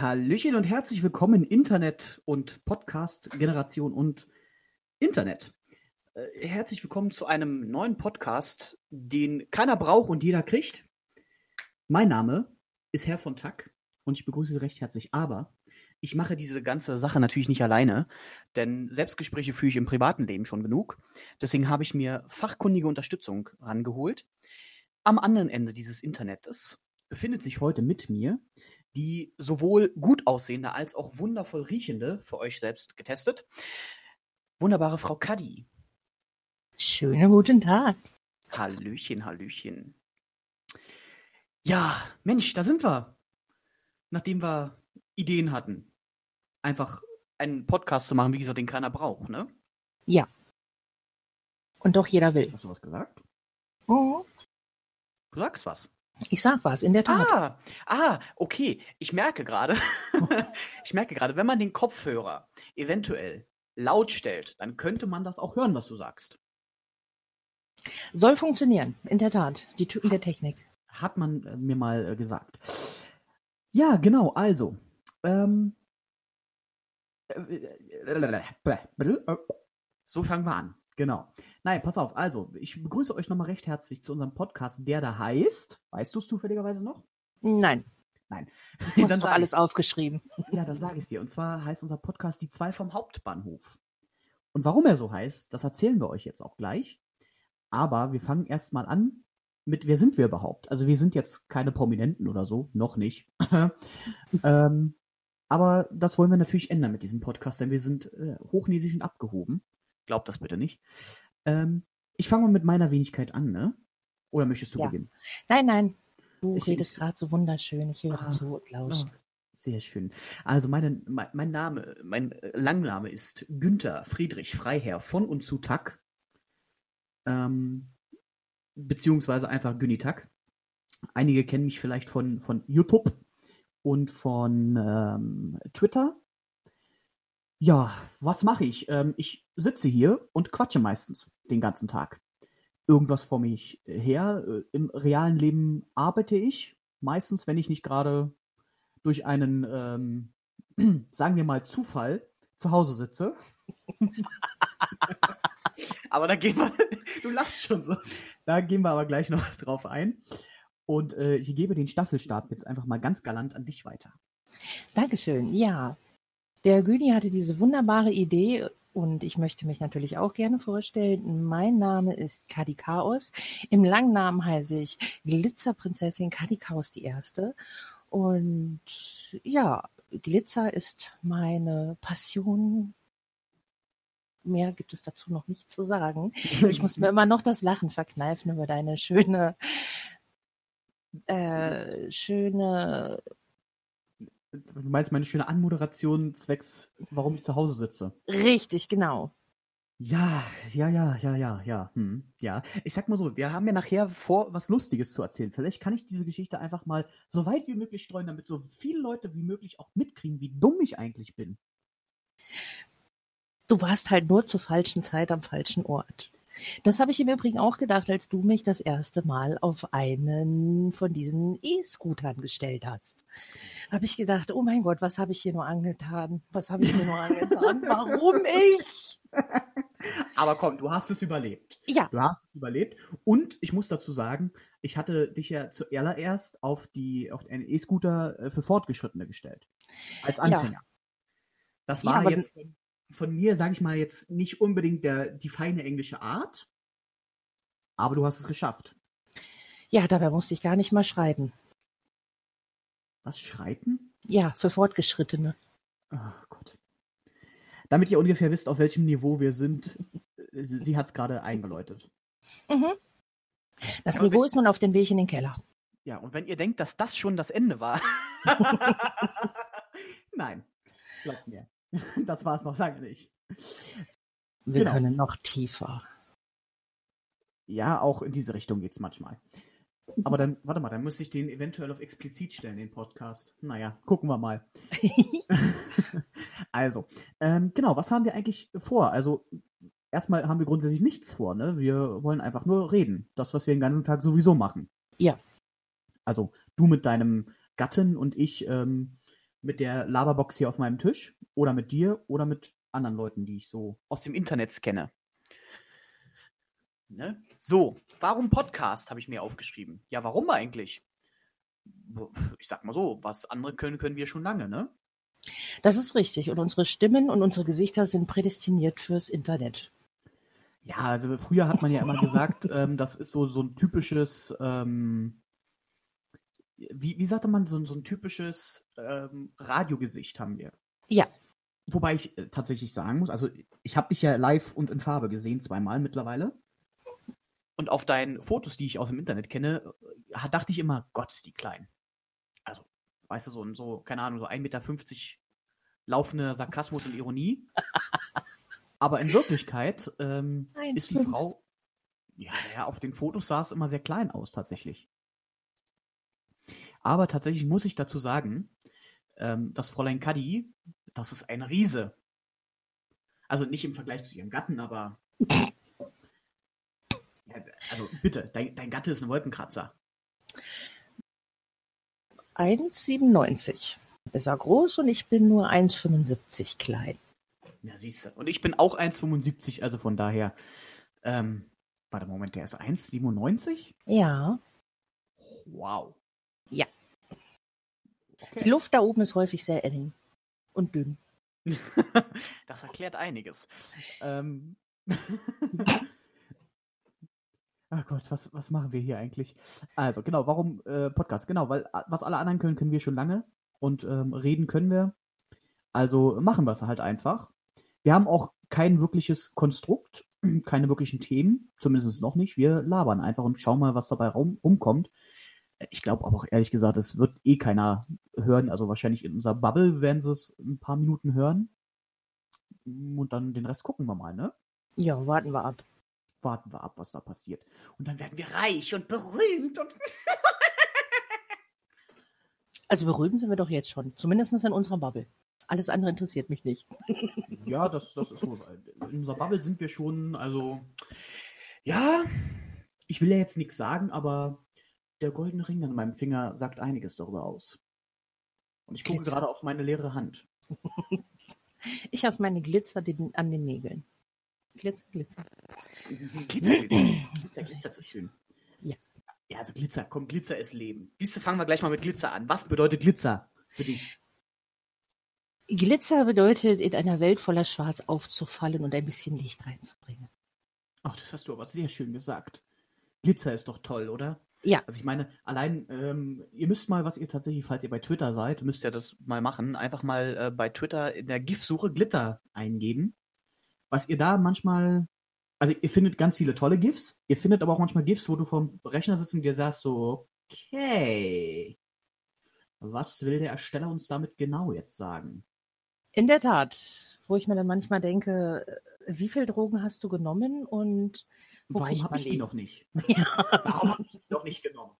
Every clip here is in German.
Hallöchen und herzlich willkommen Internet und Podcast-Generation und Internet. Äh, herzlich willkommen zu einem neuen Podcast, den keiner braucht und jeder kriegt. Mein Name ist Herr von Tack und ich begrüße Sie recht herzlich. Aber ich mache diese ganze Sache natürlich nicht alleine, denn Selbstgespräche führe ich im privaten Leben schon genug. Deswegen habe ich mir fachkundige Unterstützung rangeholt. Am anderen Ende dieses Internets befindet sich heute mit mir die sowohl gut aussehende als auch wundervoll riechende, für euch selbst getestet, wunderbare Frau Kadi. Schönen guten Tag. Hallöchen, Hallöchen. Ja, Mensch, da sind wir. Nachdem wir Ideen hatten, einfach einen Podcast zu machen, wie gesagt, den keiner braucht, ne? Ja. Und doch jeder will. Hast du was gesagt? Oh. Du sagst was. Ich sag was, in der Tat. Ah, ah, okay. Ich merke gerade, ich merke gerade, wenn man den Kopfhörer eventuell laut stellt, dann könnte man das auch hören, was du sagst. Soll funktionieren, in der Tat. Die Typen der Technik. Hat man äh, mir mal äh, gesagt. Ja, genau, also. Ähm, so fangen wir an. Genau. Nein, pass auf. Also, ich begrüße euch nochmal recht herzlich zu unserem Podcast, der da heißt. Weißt du es zufälligerweise noch? Nein. Nein. Ich habe doch alles aufgeschrieben. Ja, dann sage ich es dir. Und zwar heißt unser Podcast Die zwei vom Hauptbahnhof. Und warum er so heißt, das erzählen wir euch jetzt auch gleich. Aber wir fangen erstmal an mit, wer sind wir überhaupt? Also wir sind jetzt keine Prominenten oder so, noch nicht. ähm, aber das wollen wir natürlich ändern mit diesem Podcast, denn wir sind äh, hochnäsig und abgehoben. Glaubt das bitte nicht. Ähm, ich fange mal mit meiner Wenigkeit an, ne? Oder möchtest du Ja. beginnen? Nein, nein. Du Ich- redest gerade so wunderschön. Ich höre Ah. zu und lausche. Oh, sehr schön. Also meine, mein, mein Name, mein äh, Langname ist Günther Friedrich Freiherr von und zu Tack. Ähm, beziehungsweise einfach Günni Tack. Einige kennen mich vielleicht von, von YouTube und von ähm, Twitter. Ja, was mache ich? Ähm, ich sitze hier und quatsche meistens den ganzen Tag. Irgendwas vor mich her. Äh, Im realen Leben arbeite ich. Meistens, wenn ich nicht gerade durch einen, ähm, sagen wir mal, Zufall zu Hause sitze. aber da gehen wir, du lachst schon so. Da gehen wir aber gleich noch drauf ein. Und äh, ich gebe den Staffelstab jetzt einfach mal ganz galant an dich weiter. Dankeschön. Ja. Der Güni hatte diese wunderbare Idee und ich möchte mich natürlich auch gerne vorstellen. Mein Name ist Kadi Chaos. Im Langnamen heiße ich Glitzerprinzessin Kadi Chaos die Erste. Und ja, Glitzer ist meine Passion. Mehr gibt es dazu noch nicht zu sagen. Ich muss mir immer noch das Lachen verkneifen über deine schöne, äh, schöne Du meinst meine schöne Anmoderation zwecks, warum ich zu Hause sitze. Richtig, genau. Ja, ja, ja, ja, ja, ja. Hm, ja. Ich sag mal so, wir haben ja nachher vor, was Lustiges zu erzählen. Vielleicht kann ich diese Geschichte einfach mal so weit wie möglich streuen, damit so viele Leute wie möglich auch mitkriegen, wie dumm ich eigentlich bin. Du warst halt nur zur falschen Zeit am falschen Ort. Das habe ich im Übrigen auch gedacht, als du mich das erste Mal auf einen von diesen E-Scootern gestellt hast. Habe ich gedacht, oh mein Gott, was habe ich hier nur angetan? Was habe ich mir nur angetan? Warum ich? Aber komm, du hast es überlebt. Ja, Du hast es überlebt. Und ich muss dazu sagen, ich hatte dich ja zuallererst auf die auf einen E-Scooter äh, für Fortgeschrittene gestellt. Als Anfänger. Das Ja, war aber jetzt von, mir, sage ich mal, jetzt nicht unbedingt der, die feine englische Art. Aber du hast es geschafft. ja, dabei musste ich gar nicht mal schreiben. Was, Schreiten? Ja, für Fortgeschrittene. Oh Gott. Damit ihr ungefähr wisst, auf welchem Niveau wir sind, äh, sie hat es gerade eingeläutet. Mhm. Das Ja, Niveau wenn- ist nun auf dem Weg in den Keller. Ja, und wenn ihr denkt, dass das schon das Ende war. Nein, glaubt mir. Das war es noch lange nicht. Wir Genau. können noch tiefer. Ja, auch in diese Richtung geht's manchmal. Aber dann, warte mal, dann müsste ich den eventuell auf explizit stellen, den Podcast. Naja, gucken wir mal. also, ähm, genau, was haben wir eigentlich vor? Also, erstmal haben wir grundsätzlich nichts vor, ne? Wir wollen einfach nur reden. Das, was wir den ganzen Tag sowieso machen. Ja. Also, du mit deinem Gatten und ich ähm, mit der Laberbox hier auf meinem Tisch. Oder mit dir oder mit anderen Leuten, die ich so aus dem Internet kenne. Ne? So, warum Podcast, habe ich mir aufgeschrieben. Ja, warum eigentlich? Ich sag mal so, was andere können, können wir schon lange, ne? Das ist richtig. Und unsere Stimmen und unsere Gesichter sind prädestiniert fürs Internet. Ja, also früher hat man ja immer gesagt, ähm, das ist so, so ein typisches, ähm, wie, wie sagte man, so, so ein typisches ähm, Radiogesicht haben wir. Ja. Wobei ich äh, tatsächlich sagen muss, also ich habe dich ja live und in Farbe gesehen, zweimal mittlerweile. Und auf deinen Fotos, die ich aus dem Internet kenne, äh, dachte ich immer, Gott, ist die klein. Also, weißt du, so, so keine Ahnung, so 1,50 Meter laufender Sarkasmus und Ironie. Aber in Wirklichkeit ähm, ist die 1,50. Frau, ja, ja, auf den Fotos sah es immer sehr klein aus, tatsächlich. Aber tatsächlich muss ich dazu sagen, ähm, das Fräulein Kadi, das ist ein Riese. Also nicht im Vergleich zu ihrem Gatten, aber. Ja, also bitte, dein, dein Gatte ist ein Wolkenkratzer. 1,97 ist er groß und ich bin nur 1,75 klein. Ja, siehst du. Und ich bin auch 1,75, also von daher. Ähm, warte, Moment, der ist 1,97? Ja, Wow. Ja. Okay. die Luft da oben ist häufig sehr eng und dünn. das erklärt einiges. Ähm. Ach Gott, was, was machen wir hier eigentlich? Also, genau, warum äh, Podcast? Genau, weil a- was alle anderen können, können wir schon lange. Und ähm, reden können wir. Also machen wir es halt einfach. Wir haben auch kein wirkliches Konstrukt, keine wirklichen Themen, zumindest noch nicht. Wir labern einfach und schauen mal, was dabei rum, rumkommt. Ich glaube aber auch ehrlich gesagt, es wird eh keiner hören. Also wahrscheinlich in unserer Bubble werden sie es ein paar Minuten hören. Und dann den Rest gucken wir mal, ne? Ja, warten wir ab. Warten wir ab, was da passiert. Und dann werden wir reich und berühmt und. Also berühmt sind wir doch jetzt schon. Zumindest in unserer Bubble. Alles andere interessiert mich nicht. Ja, das, das ist so. In unserer Bubble sind wir schon, also. Ja, ich will ja jetzt nichts sagen, aber der goldene Ring an meinem Finger sagt einiges darüber aus. Und ich gucke Glitzer. gerade auf meine leere Hand. Ich habe meine Glitzer an den Nägeln. Glitzer, Glitzer. Glitzer, Glitzer, Glitzer, Glitzer ist so schön. Ja. Ja, also Glitzer, komm, Glitzer ist Leben. Siehst du, fangen wir gleich mal mit Glitzer an. Was bedeutet Glitzer für dich? Glitzer bedeutet, in einer Welt voller Schwarz aufzufallen und ein bisschen Licht reinzubringen. Ach, das hast du aber sehr schön gesagt. Glitzer ist doch toll, oder? Ja. Also ich meine, allein, ähm, ihr müsst mal, was ihr tatsächlich, falls ihr bei Twitter seid, müsst ihr das mal machen, einfach mal äh, bei Twitter in der GIF-Suche Glitter eingeben. Was ihr da manchmal, also ihr findet ganz viele tolle GIFs, ihr findet aber auch manchmal GIFs, wo du vom Rechner sitzt und dir sagst so, okay, was will der Ersteller uns damit genau jetzt sagen? In der Tat, wo ich mir dann manchmal denke, äh, wie viel Drogen hast du genommen und Warum habe ich die noch nicht? Warum habe ich die noch nicht genommen?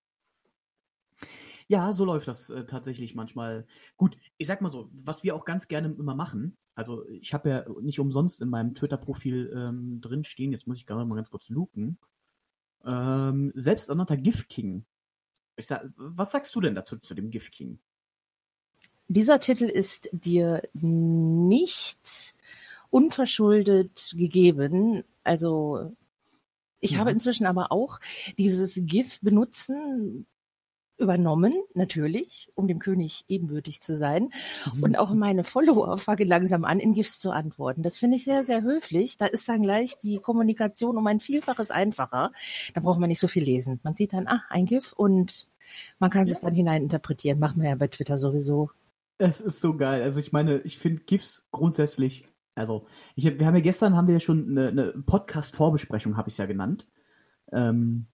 Ja, so läuft das äh, tatsächlich manchmal. Gut, ich sag mal so, was wir auch ganz gerne immer machen, also ich habe ja nicht umsonst in meinem Twitter-Profil ähm, drin stehen, jetzt muss ich gerade mal ganz kurz luken, ähm, selbsternannter Gift King. Ich sag, was sagst du denn dazu zu dem Gift King? Dieser Titel ist dir nicht unverschuldet gegeben. Also ich Ja. habe inzwischen aber auch dieses GIF benutzen übernommen, natürlich, um dem König ebenbürtig zu sein. Und auch meine Follower fangen langsam an, in GIFs zu antworten. Das finde ich sehr, sehr höflich. Da ist dann gleich die Kommunikation um ein Vielfaches einfacher. Da braucht man nicht so viel lesen. Man sieht dann, ah, ein GIF und man kann es dann hineininterpretieren. Macht man ja bei Twitter sowieso. Es ist so geil. Also ich meine, ich finde GIFs grundsätzlich Also, ich, wir haben ja gestern haben wir ja schon eine, eine Podcast-Vorbesprechung, habe ich es ja genannt. Ähm,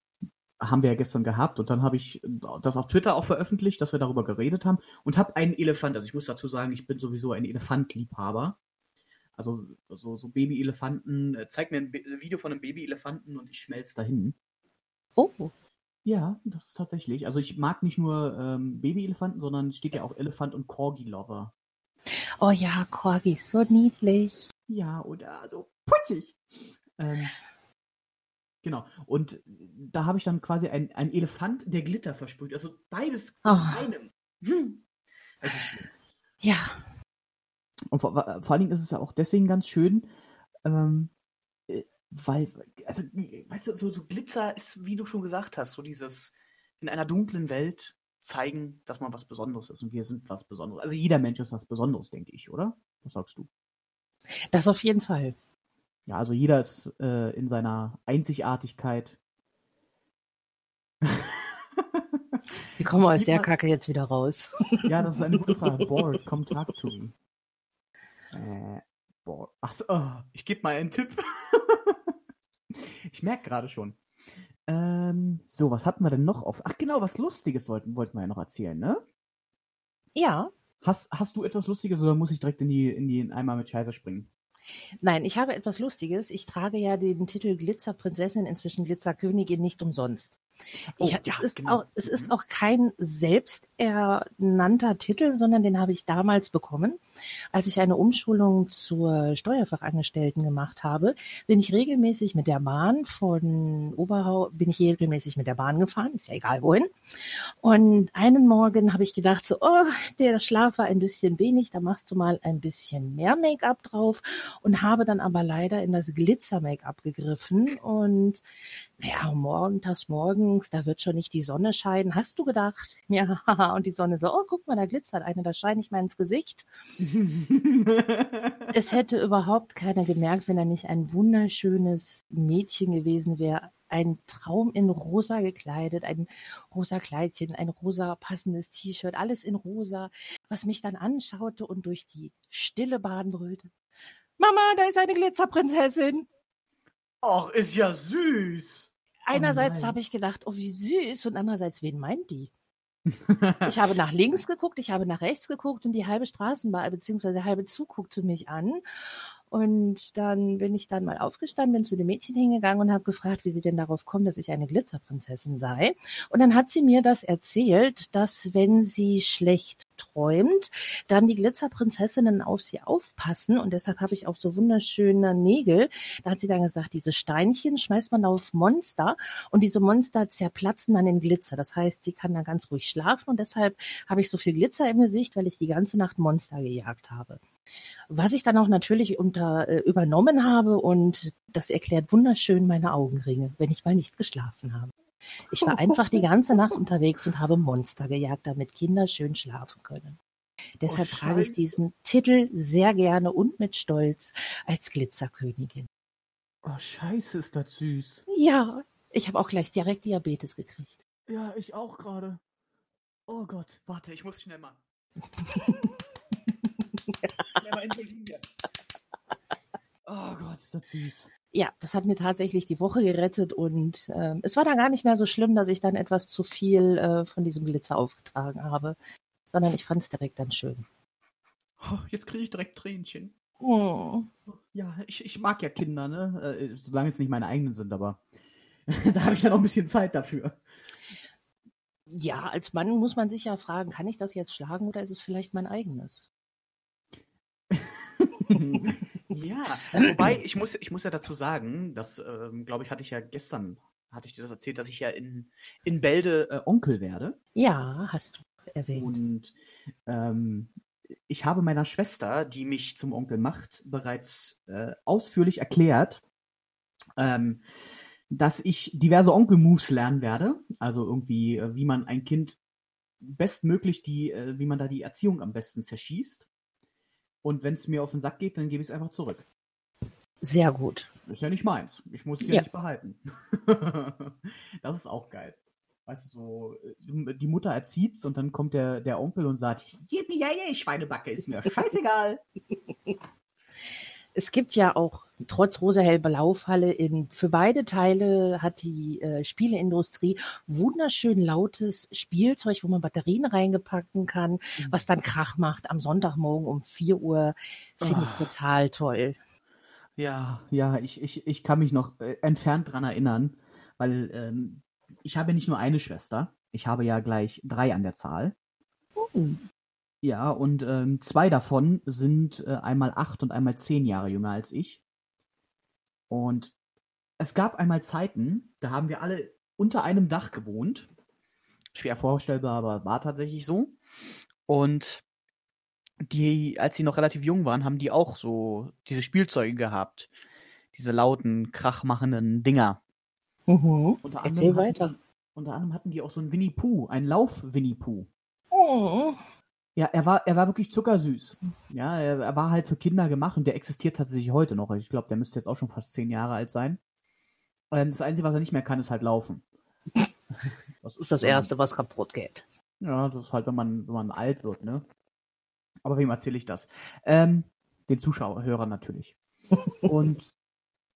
haben wir ja gestern gehabt und dann habe ich das auf Twitter auch veröffentlicht, dass wir darüber geredet haben und habe einen Elefant, also ich muss dazu sagen, ich bin sowieso ein Elefantliebhaber. Also so, so Babyelefanten, äh, zeig mir ein Video von einem Babyelefanten und ich schmelze dahin. Oh. Ja, das ist tatsächlich. Also ich mag nicht nur ähm, Babyelefanten, sondern steht ja auch Elefant und Corgi-Lover. Oh ja, Corgi, so niedlich. Ja, oder so putzig. Ähm, genau. Und da habe ich dann quasi ein, ein Elefant, der Glitter versprüht. Also beides Oh. in einem. Hm. Das ist schön. Ja, Und vor, vor allen Dingen ist es ja auch deswegen ganz schön, ähm, äh, weil, also, weißt du, so, so Glitzer ist, wie du schon gesagt hast, so dieses in einer dunklen Welt zeigen, dass man was Besonderes ist und wir sind was Besonderes. Also jeder Mensch ist was Besonderes, denke ich, oder? Was sagst du? das auf jeden Fall. Ja, also jeder ist äh, in seiner Einzigartigkeit. Wie kommen wir aus der Kacke jetzt wieder raus? ja, das ist eine gute Frage. Bored, come talk to me. Äh, bored. Achso, oh, ich gebe mal einen Tipp. ich merke gerade schon. Ähm, so, was hatten wir denn noch auf? Ach genau, was Lustiges sollten, wollten wir ja noch erzählen, ne? Ja. Hast, hast du etwas Lustiges oder muss ich direkt in die, in die Eimer mit Scheiße springen? Nein, ich habe etwas Lustiges. Ich trage ja den Titel Glitzerprinzessin, inzwischen Glitzerkönigin, nicht umsonst. Ich, Oh, es, ja, ist genau. auch, es ist Mhm. auch kein selbsternannter Titel, sondern den habe ich damals bekommen. Als ich eine Umschulung zur Steuerfachangestellten gemacht habe, bin ich regelmäßig mit der Bahn von Oberhau, bin ich regelmäßig mit der Bahn gefahren, ist ja egal wohin. Und einen Morgen habe ich gedacht so, oh, der Schlaf war ein bisschen wenig, da machst du mal ein bisschen mehr Make-up drauf und habe dann aber leider in das Glitzer-Make-up gegriffen und ja, montags morgens, da wird schon nicht die Sonne scheinen. Hast du gedacht? Ja, und die Sonne so, oh, guck mal, da glitzert eine, da scheine ich mal ins Gesicht. Es hätte überhaupt keiner gemerkt, wenn er nicht ein wunderschönes Mädchen gewesen wäre. Ein Traum in rosa gekleidet, ein rosa Kleidchen, ein rosa passendes T-Shirt, alles in rosa, was mich dann anschaute und durch die stille Bahn brüllte. Mama, da ist eine Glitzerprinzessin. Och, ist ja süß. Einerseits nein. habe ich gedacht, oh wie süß, und andererseits, wen meint die? Ich habe nach links geguckt, ich habe nach rechts geguckt und die halbe Straßenbahn bzw. der halbe Zug guckte mich an. Und dann bin ich dann mal aufgestanden, bin zu dem Mädchen hingegangen und habe gefragt, wie sie denn darauf kommt, dass ich eine Glitzerprinzessin sei. Und dann hat sie mir das erzählt, dass wenn sie schlecht träumt, dann die Glitzerprinzessinnen auf sie aufpassen. Und deshalb habe ich auch so wunderschöne Nägel. Da hat sie dann gesagt, diese Steinchen schmeißt man auf Monster und diese Monster zerplatzen dann in Glitzer. Das heißt, sie kann dann ganz ruhig schlafen und deshalb habe ich so viel Glitzer im Gesicht, weil ich die ganze Nacht Monster gejagt habe. Was ich dann auch natürlich unter, äh, übernommen habe und das erklärt wunderschön meine Augenringe, wenn ich mal nicht geschlafen habe. Ich war einfach die ganze Nacht unterwegs und habe Monster gejagt, damit Kinder schön schlafen können. Deshalb Oh, trage ich diesen Titel sehr gerne und mit Stolz als Glitzerkönigin. Oh, scheiße, ist das süß. Ja, ich habe auch gleich direkt Diabetes gekriegt. Ja, ich auch gerade. Oh Gott. Warte, ich muss schnell mal. schnell mal intervenieren. Oh Gott, ist das süß. Ja, das hat mir tatsächlich die Woche gerettet und ähm, es war dann gar nicht mehr so schlimm, dass ich dann etwas zu viel äh, von diesem Glitzer aufgetragen habe, sondern ich fand es direkt dann schön. Oh, jetzt kriege ich direkt Tränchen. Oh. Ja, ich, ich mag ja Kinder, ne? Äh, solange es nicht meine eigenen sind, aber da habe ich ja noch ein bisschen Zeit dafür. Ja, als Mann muss man sich ja fragen, kann ich das jetzt schlagen oder ist es vielleicht mein eigenes? Ja, wobei ich muss, ich muss ja dazu sagen, das ähm, glaube ich, hatte ich ja gestern, hatte ich dir das erzählt, dass ich ja in, in Bälde äh, Onkel werde. Ja, hast du erwähnt. Und ähm, ich habe meiner Schwester, die mich zum Onkel macht, bereits äh, ausführlich erklärt, ähm, dass ich diverse Onkel-Moves lernen werde. Also irgendwie, äh, wie man ein Kind bestmöglich die, äh, wie man da die Erziehung am besten zerschießt. Und wenn es mir auf den Sack geht, dann gebe ich es einfach zurück. Sehr gut. Ist ja nicht meins. Ich muss es ja, Ja. nicht behalten. das ist auch geil. Weißt du, so, äh, die Mutter erzieht's und dann kommt der, der Onkel und sagt, Yippie, ja, ja, Schweinebacke, ist mir scheißegal. Es gibt ja auch trotz rosa-hell-blau-Falle in für beide Teile hat die äh, Spieleindustrie wunderschön lautes Spielzeug, wo man Batterien reingepacken kann, mhm. was dann Krach macht am Sonntagmorgen um 4 Uhr. Finde ich oh. total toll. Ja, ja, ich, ich, ich kann mich noch äh, entfernt dran erinnern, weil ähm, ich habe nicht nur eine Schwester, ich habe ja gleich drei an der Zahl. Oh. Ja, und ähm, zwei davon sind äh, einmal acht und einmal zehn Jahre jünger als ich. Und es gab einmal Zeiten, da haben wir alle unter einem Dach gewohnt. Schwer vorstellbar, aber war tatsächlich so. Und die, als sie noch relativ jung waren, haben die auch so diese Spielzeuge gehabt. Diese lauten, krachmachenden Dinger. Mhm. Erzähl weiter. Die, unter anderem hatten die auch so einen Winnie Pooh, einen Lauf-Winnie Pooh. Oh. Ja, er war, er war wirklich zuckersüß. Ja, er, er, war halt für Kinder gemacht und der existiert tatsächlich heute noch. Ich glaube, der müsste jetzt auch schon fast zehn Jahre alt sein. Und das Einzige, was er nicht mehr kann, ist halt laufen. Das ist das Erste, was kaputt geht. Ja, das ist halt, wenn man, wenn man alt wird, ne? Aber wem erzähle ich das? Ähm, den Zuschauerhörern natürlich. und,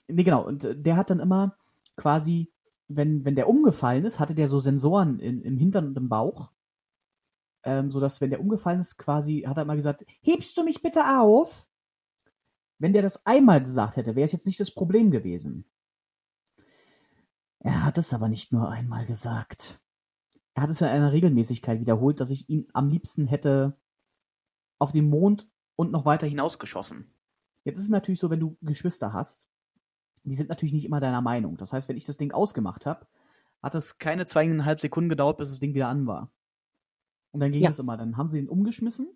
nee, genau, und äh, der hat dann immer quasi, wenn, wenn der umgefallen ist, hatte der so Sensoren in, im Hintern und im Bauch ähm, sodass, wenn der umgefallen ist, quasi, hat er immer gesagt, hebst du mich bitte auf? Wenn der das einmal gesagt hätte, wäre es jetzt nicht das Problem gewesen. Er hat es aber nicht nur einmal gesagt. Er hat es in einer Regelmäßigkeit wiederholt, dass ich ihn am liebsten hätte auf den Mond und noch weiter hinausgeschossen. Jetzt ist es natürlich so, wenn du Geschwister hast, die sind natürlich nicht immer deiner Meinung. Das heißt, wenn ich das Ding ausgemacht habe, hat es keine zweieinhalb Sekunden gedauert, bis das Ding wieder an war. Und dann ging ja. das immer. Dann haben sie ihn umgeschmissen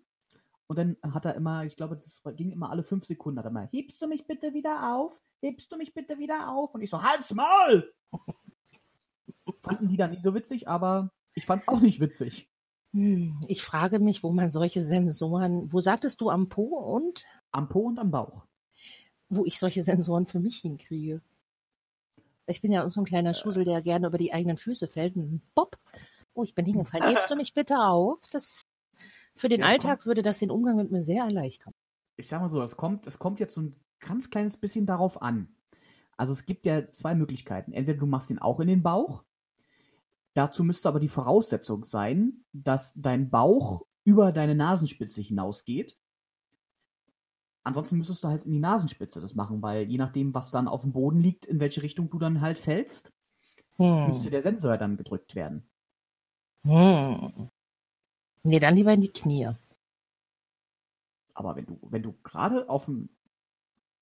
und dann hat er immer, ich glaube, das ging immer alle fünf Sekunden, hat er mal, hebst du mich bitte wieder auf? Hebst du mich bitte wieder auf? Und ich so, halt's Maul! Fanden die dann nicht so witzig, aber ich fand's auch nicht witzig. Hm, ich frage mich, wo man solche Sensoren, wo sagtest du am Po und? Am Po und am Bauch. Wo ich solche Sensoren für mich hinkriege. Ich bin ja so ein kleiner Schussel, der gerne über die eigenen Füße fällt. Und Bob, Oh, ich bin hingefallen. Hebst du mich bitte auf? Das, für den das Alltag kommt, würde das den Umgang mit mir sehr erleichtern. Ich sag mal so, es kommt, es kommt jetzt so ein ganz kleines bisschen darauf an. Also es gibt ja zwei Möglichkeiten. Entweder du machst ihn auch in den Bauch. Dazu müsste aber die Voraussetzung sein, dass dein Bauch über deine Nasenspitze hinausgeht. Ansonsten müsstest du halt in die Nasenspitze das machen, weil je nachdem, was dann auf dem Boden liegt, in welche Richtung du dann halt fällst, hm. müsste der Sensor dann gedrückt werden. Hm. Nee, dann lieber in die Knie. Aber wenn du, wenn du gerade auf dem,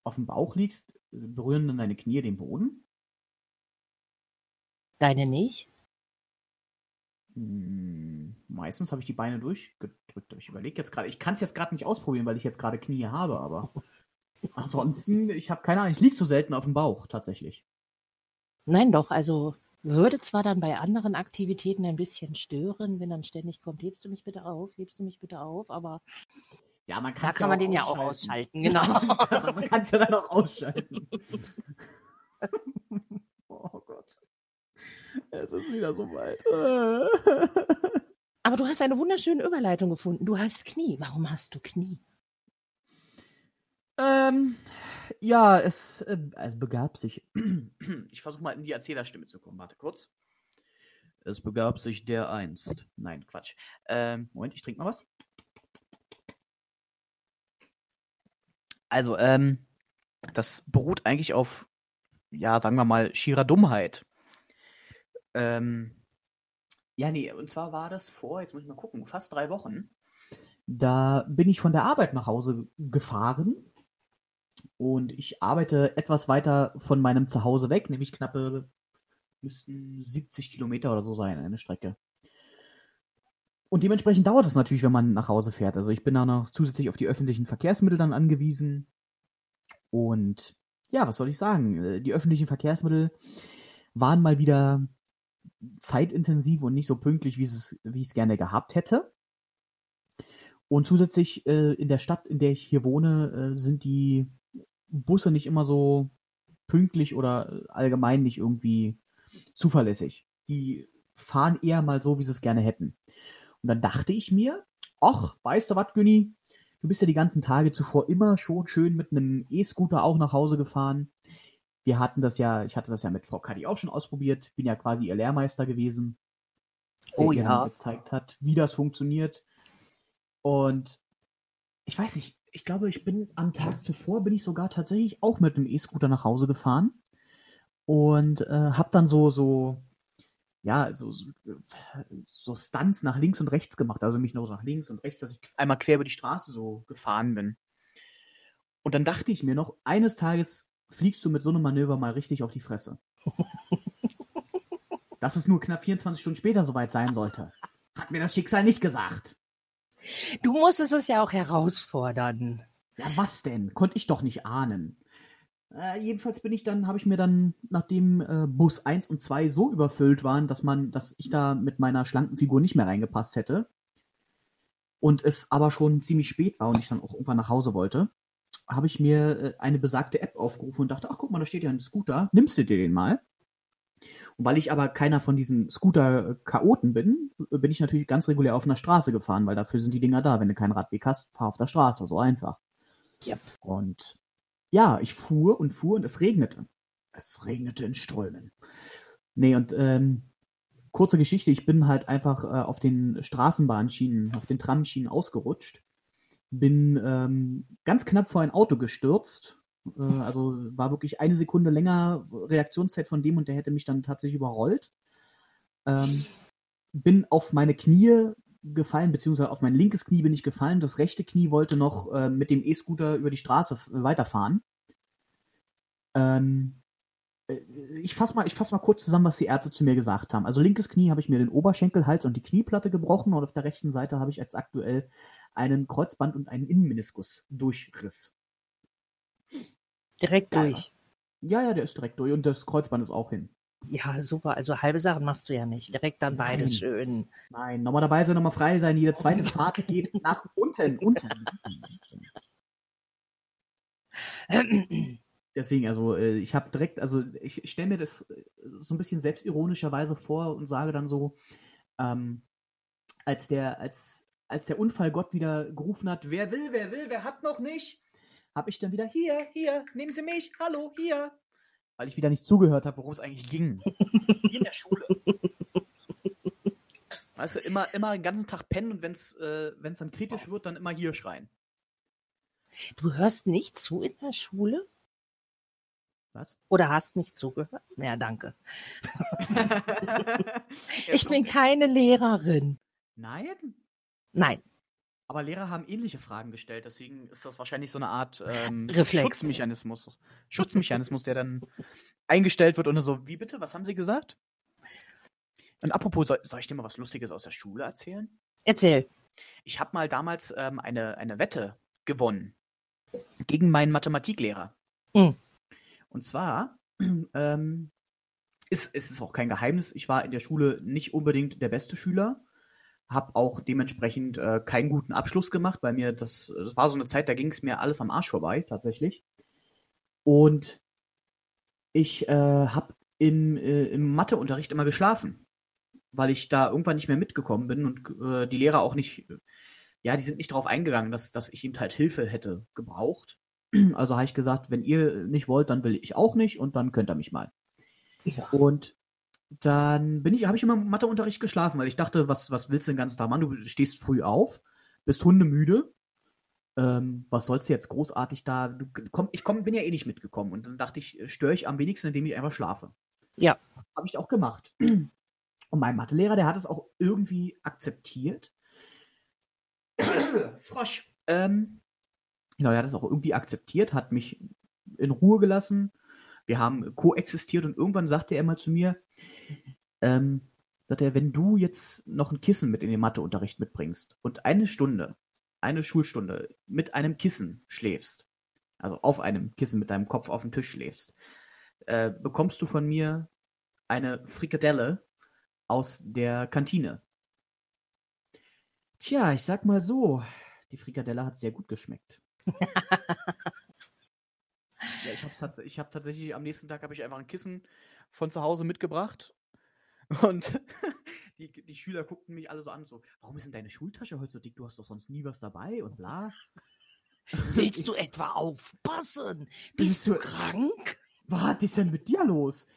auf dem Bauch liegst, berühren dann deine Knie den Boden? Deine nicht? Hm, meistens habe ich die Beine durchgedrückt. Ich überlege jetzt gerade, ich kann es jetzt gerade nicht ausprobieren, weil ich jetzt gerade Knie habe, aber ansonsten, ich habe keine Ahnung, ich liege so selten auf dem Bauch tatsächlich. Nein, doch, also würde zwar dann bei anderen Aktivitäten ein bisschen stören, wenn dann ständig kommt, hebst du mich bitte auf, hebst du mich bitte auf, aber ja, man da kann ja man den ja auch ausschalten, genau. also man kann es ja dann auch ausschalten. oh Gott. Es ist wieder so weit. aber du hast eine wunderschöne Überleitung gefunden. Du hast Knie. Warum hast du Knie? Ähm, ja, es, äh, es begab sich. Ich versuche mal in die Erzählerstimme zu kommen. Warte kurz. Es begab sich der einst. Nein, Quatsch. Ähm, Moment, ich trinke mal was. Also, ähm, das beruht eigentlich auf, ja, sagen wir mal, schierer Dummheit. Ähm, ja, nee, und zwar war das vor, jetzt muss ich mal gucken, fast drei Wochen. Da bin ich von der Arbeit nach Hause gefahren und ich arbeite etwas weiter von meinem Zuhause weg, nämlich knappe, müssten 70 Kilometer oder so sein, eine Strecke. Und dementsprechend dauert es natürlich, wenn man nach Hause fährt. Also ich bin da noch zusätzlich auf die öffentlichen Verkehrsmittel dann angewiesen. Und ja, was soll ich sagen? Äh, die öffentlichen Verkehrsmittel waren mal wieder zeitintensiv und nicht so pünktlich, wie es, wie ich es gerne gehabt hätte. Und zusätzlich äh, in der Stadt, in der ich hier wohne, äh, sind die Busse nicht immer so pünktlich oder äh, allgemein nicht irgendwie zuverlässig. Die fahren eher mal so, wie sie es gerne hätten. Und dann dachte ich mir, ach, weißt du was, Günni, du bist ja die ganzen Tage zuvor immer schon schön mit einem E-Scooter auch nach Hause gefahren. Wir hatten das ja, ich hatte das ja mit Frau Kadi auch schon ausprobiert, bin ja quasi ihr Lehrmeister gewesen, der Oh ihr ja. dann gezeigt hat, wie das funktioniert. Und ich weiß nicht, ich glaube, ich bin am Tag zuvor bin ich sogar tatsächlich auch mit einem E-Scooter nach Hause gefahren und äh, habe dann so so ja so so, so Stunts nach links und rechts gemacht, also mich nur nach links und rechts, dass ich einmal quer über die Straße so gefahren bin. Und dann dachte ich mir noch, eines Tages fliegst du mit so einem Manöver mal richtig auf die Fresse. Dass es nur knapp 24 Stunden später soweit sein sollte, hat mir das Schicksal nicht gesagt. Du musstest es ja auch herausfordern. Ja, was denn? Konnte ich doch nicht ahnen. Äh, jedenfalls bin ich dann, habe ich mir dann, nachdem äh, Bus 1 und 2 so überfüllt waren, dass man, dass ich da mit meiner schlanken Figur nicht mehr reingepasst hätte. Und es aber schon ziemlich spät war und ich dann auch irgendwann nach Hause wollte, habe ich mir äh, eine besagte App aufgerufen und dachte, ach guck mal, da steht ja ein Scooter, nimmst du dir den mal? Und weil ich aber keiner von diesen Scooter-Chaoten bin, bin ich natürlich ganz regulär auf einer Straße gefahren, weil dafür sind die Dinger da. Wenn du keinen Radweg hast, fahr auf der Straße, so einfach. Yep. Und ja, ich fuhr und fuhr und es regnete. Es regnete in Strömen. Nee, und ähm, kurze Geschichte, ich bin halt einfach äh, auf den Straßenbahnschienen, auf den Tramschienen ausgerutscht. Bin ähm, ganz knapp vor ein Auto gestürzt. Äh, also war wirklich eine Sekunde länger Reaktionszeit von dem und der hätte mich dann tatsächlich überrollt. Ähm, bin auf meine Knie gefallen, beziehungsweise auf mein linkes Knie bin ich gefallen. Das rechte Knie wollte noch äh, mit dem E-Scooter über die Straße weiterfahren. Ähm, äh, ich fasse mal, fass mal kurz zusammen, was die Ärzte zu mir gesagt haben. Also linkes Knie habe ich mir den Oberschenkel, Hals und die Knieplatte gebrochen und auf der rechten Seite habe ich jetzt aktuell einen Kreuzband und einen Innenmeniskus Durchriss. Direkt durch. Ja, ja, der ist direkt durch und das Kreuzband ist auch hin. Ja, super. Also halbe Sachen machst du ja nicht. Direkt dann Nein. beides schön. Nein, nochmal dabei sein, nochmal frei sein. Jede zweite Fahrt geht nach unten, unten. Deswegen, also äh, ich habe direkt, also ich, ich stelle mir das äh, so ein bisschen selbstironischerweise vor und sage dann so, ähm, als der, als, als der Unfallgott wieder gerufen hat, wer will, wer will, wer hat noch nicht, habe ich dann wieder, hier, hier, nehmen Sie mich, hallo, hier. Weil ich wieder nicht zugehört habe, worum es eigentlich ging. In der Schule. Weißt du, immer, immer den ganzen Tag pennen und wenn es äh, wenn's dann kritisch wird, dann immer hier schreien. Du hörst nicht zu in der Schule? Was? Oder hast nicht zugehört? Ja, danke. Ich bin keine Lehrerin. Nein, Nein, aber Lehrer haben ähnliche Fragen gestellt, deswegen ist das wahrscheinlich so eine Art ähm, Reflex. Schutzmechanismus. Schutzmechanismus, der dann eingestellt wird und so, wie bitte, was haben Sie gesagt? Und apropos, soll, soll ich dir mal was Lustiges aus der Schule erzählen? erzähl. Ich habe mal damals ähm, eine, eine Wette gewonnen gegen meinen Mathematiklehrer. Hm. Und zwar ähm, ist, ist es auch kein Geheimnis, ich war in der Schule nicht unbedingt der beste Schüler, habe auch dementsprechend äh, keinen guten Abschluss gemacht, weil mir das, das war so eine Zeit, da ging es mir alles am Arsch vorbei, tatsächlich. Und ich äh, habe im, äh, im Matheunterricht immer geschlafen, weil ich da irgendwann nicht mehr mitgekommen bin und äh, die Lehrer auch nicht, ja, die sind nicht darauf eingegangen, dass, dass ich ihm halt Hilfe hätte gebraucht. Also habe ich gesagt, wenn ihr nicht wollt, dann will ich auch nicht und dann könnt ihr mich mal. Ja. Und dann bin ich, habe ich immer im Matheunterricht geschlafen, weil ich dachte, was, was willst du den ganzen Tag machen? Du stehst früh auf, bist hundemüde. Ähm, was sollst du jetzt großartig da? Du, komm, ich komm, bin ja eh nicht mitgekommen. Und dann dachte ich, störe ich am wenigsten, indem ich einfach schlafe. Ja. Habe ich auch gemacht. Und mein Mathelehrer, der hat es auch irgendwie akzeptiert. Frosch. Ähm, genau, er hat es auch irgendwie akzeptiert, hat mich in Ruhe gelassen. Wir haben koexistiert und irgendwann sagte er mal zu mir, ähm, sagt er, wenn du jetzt noch ein Kissen mit in den Matheunterricht mitbringst und eine Stunde, eine Schulstunde mit einem Kissen schläfst, also auf einem Kissen mit deinem Kopf auf dem Tisch schläfst, äh, bekommst du von mir eine Frikadelle aus der Kantine. Tja, ich sag mal so, die Frikadelle hat sehr gut geschmeckt. ja, ich habe ich hab tatsächlich am nächsten Tag habe ich einfach ein Kissen von zu Hause mitgebracht und die, die Schüler guckten mich alle so an, so, warum ist denn deine Schultasche heute so dick? Du hast doch sonst nie was dabei und bla. Willst du etwa aufpassen? Bist du krank? Was ist denn mit dir los?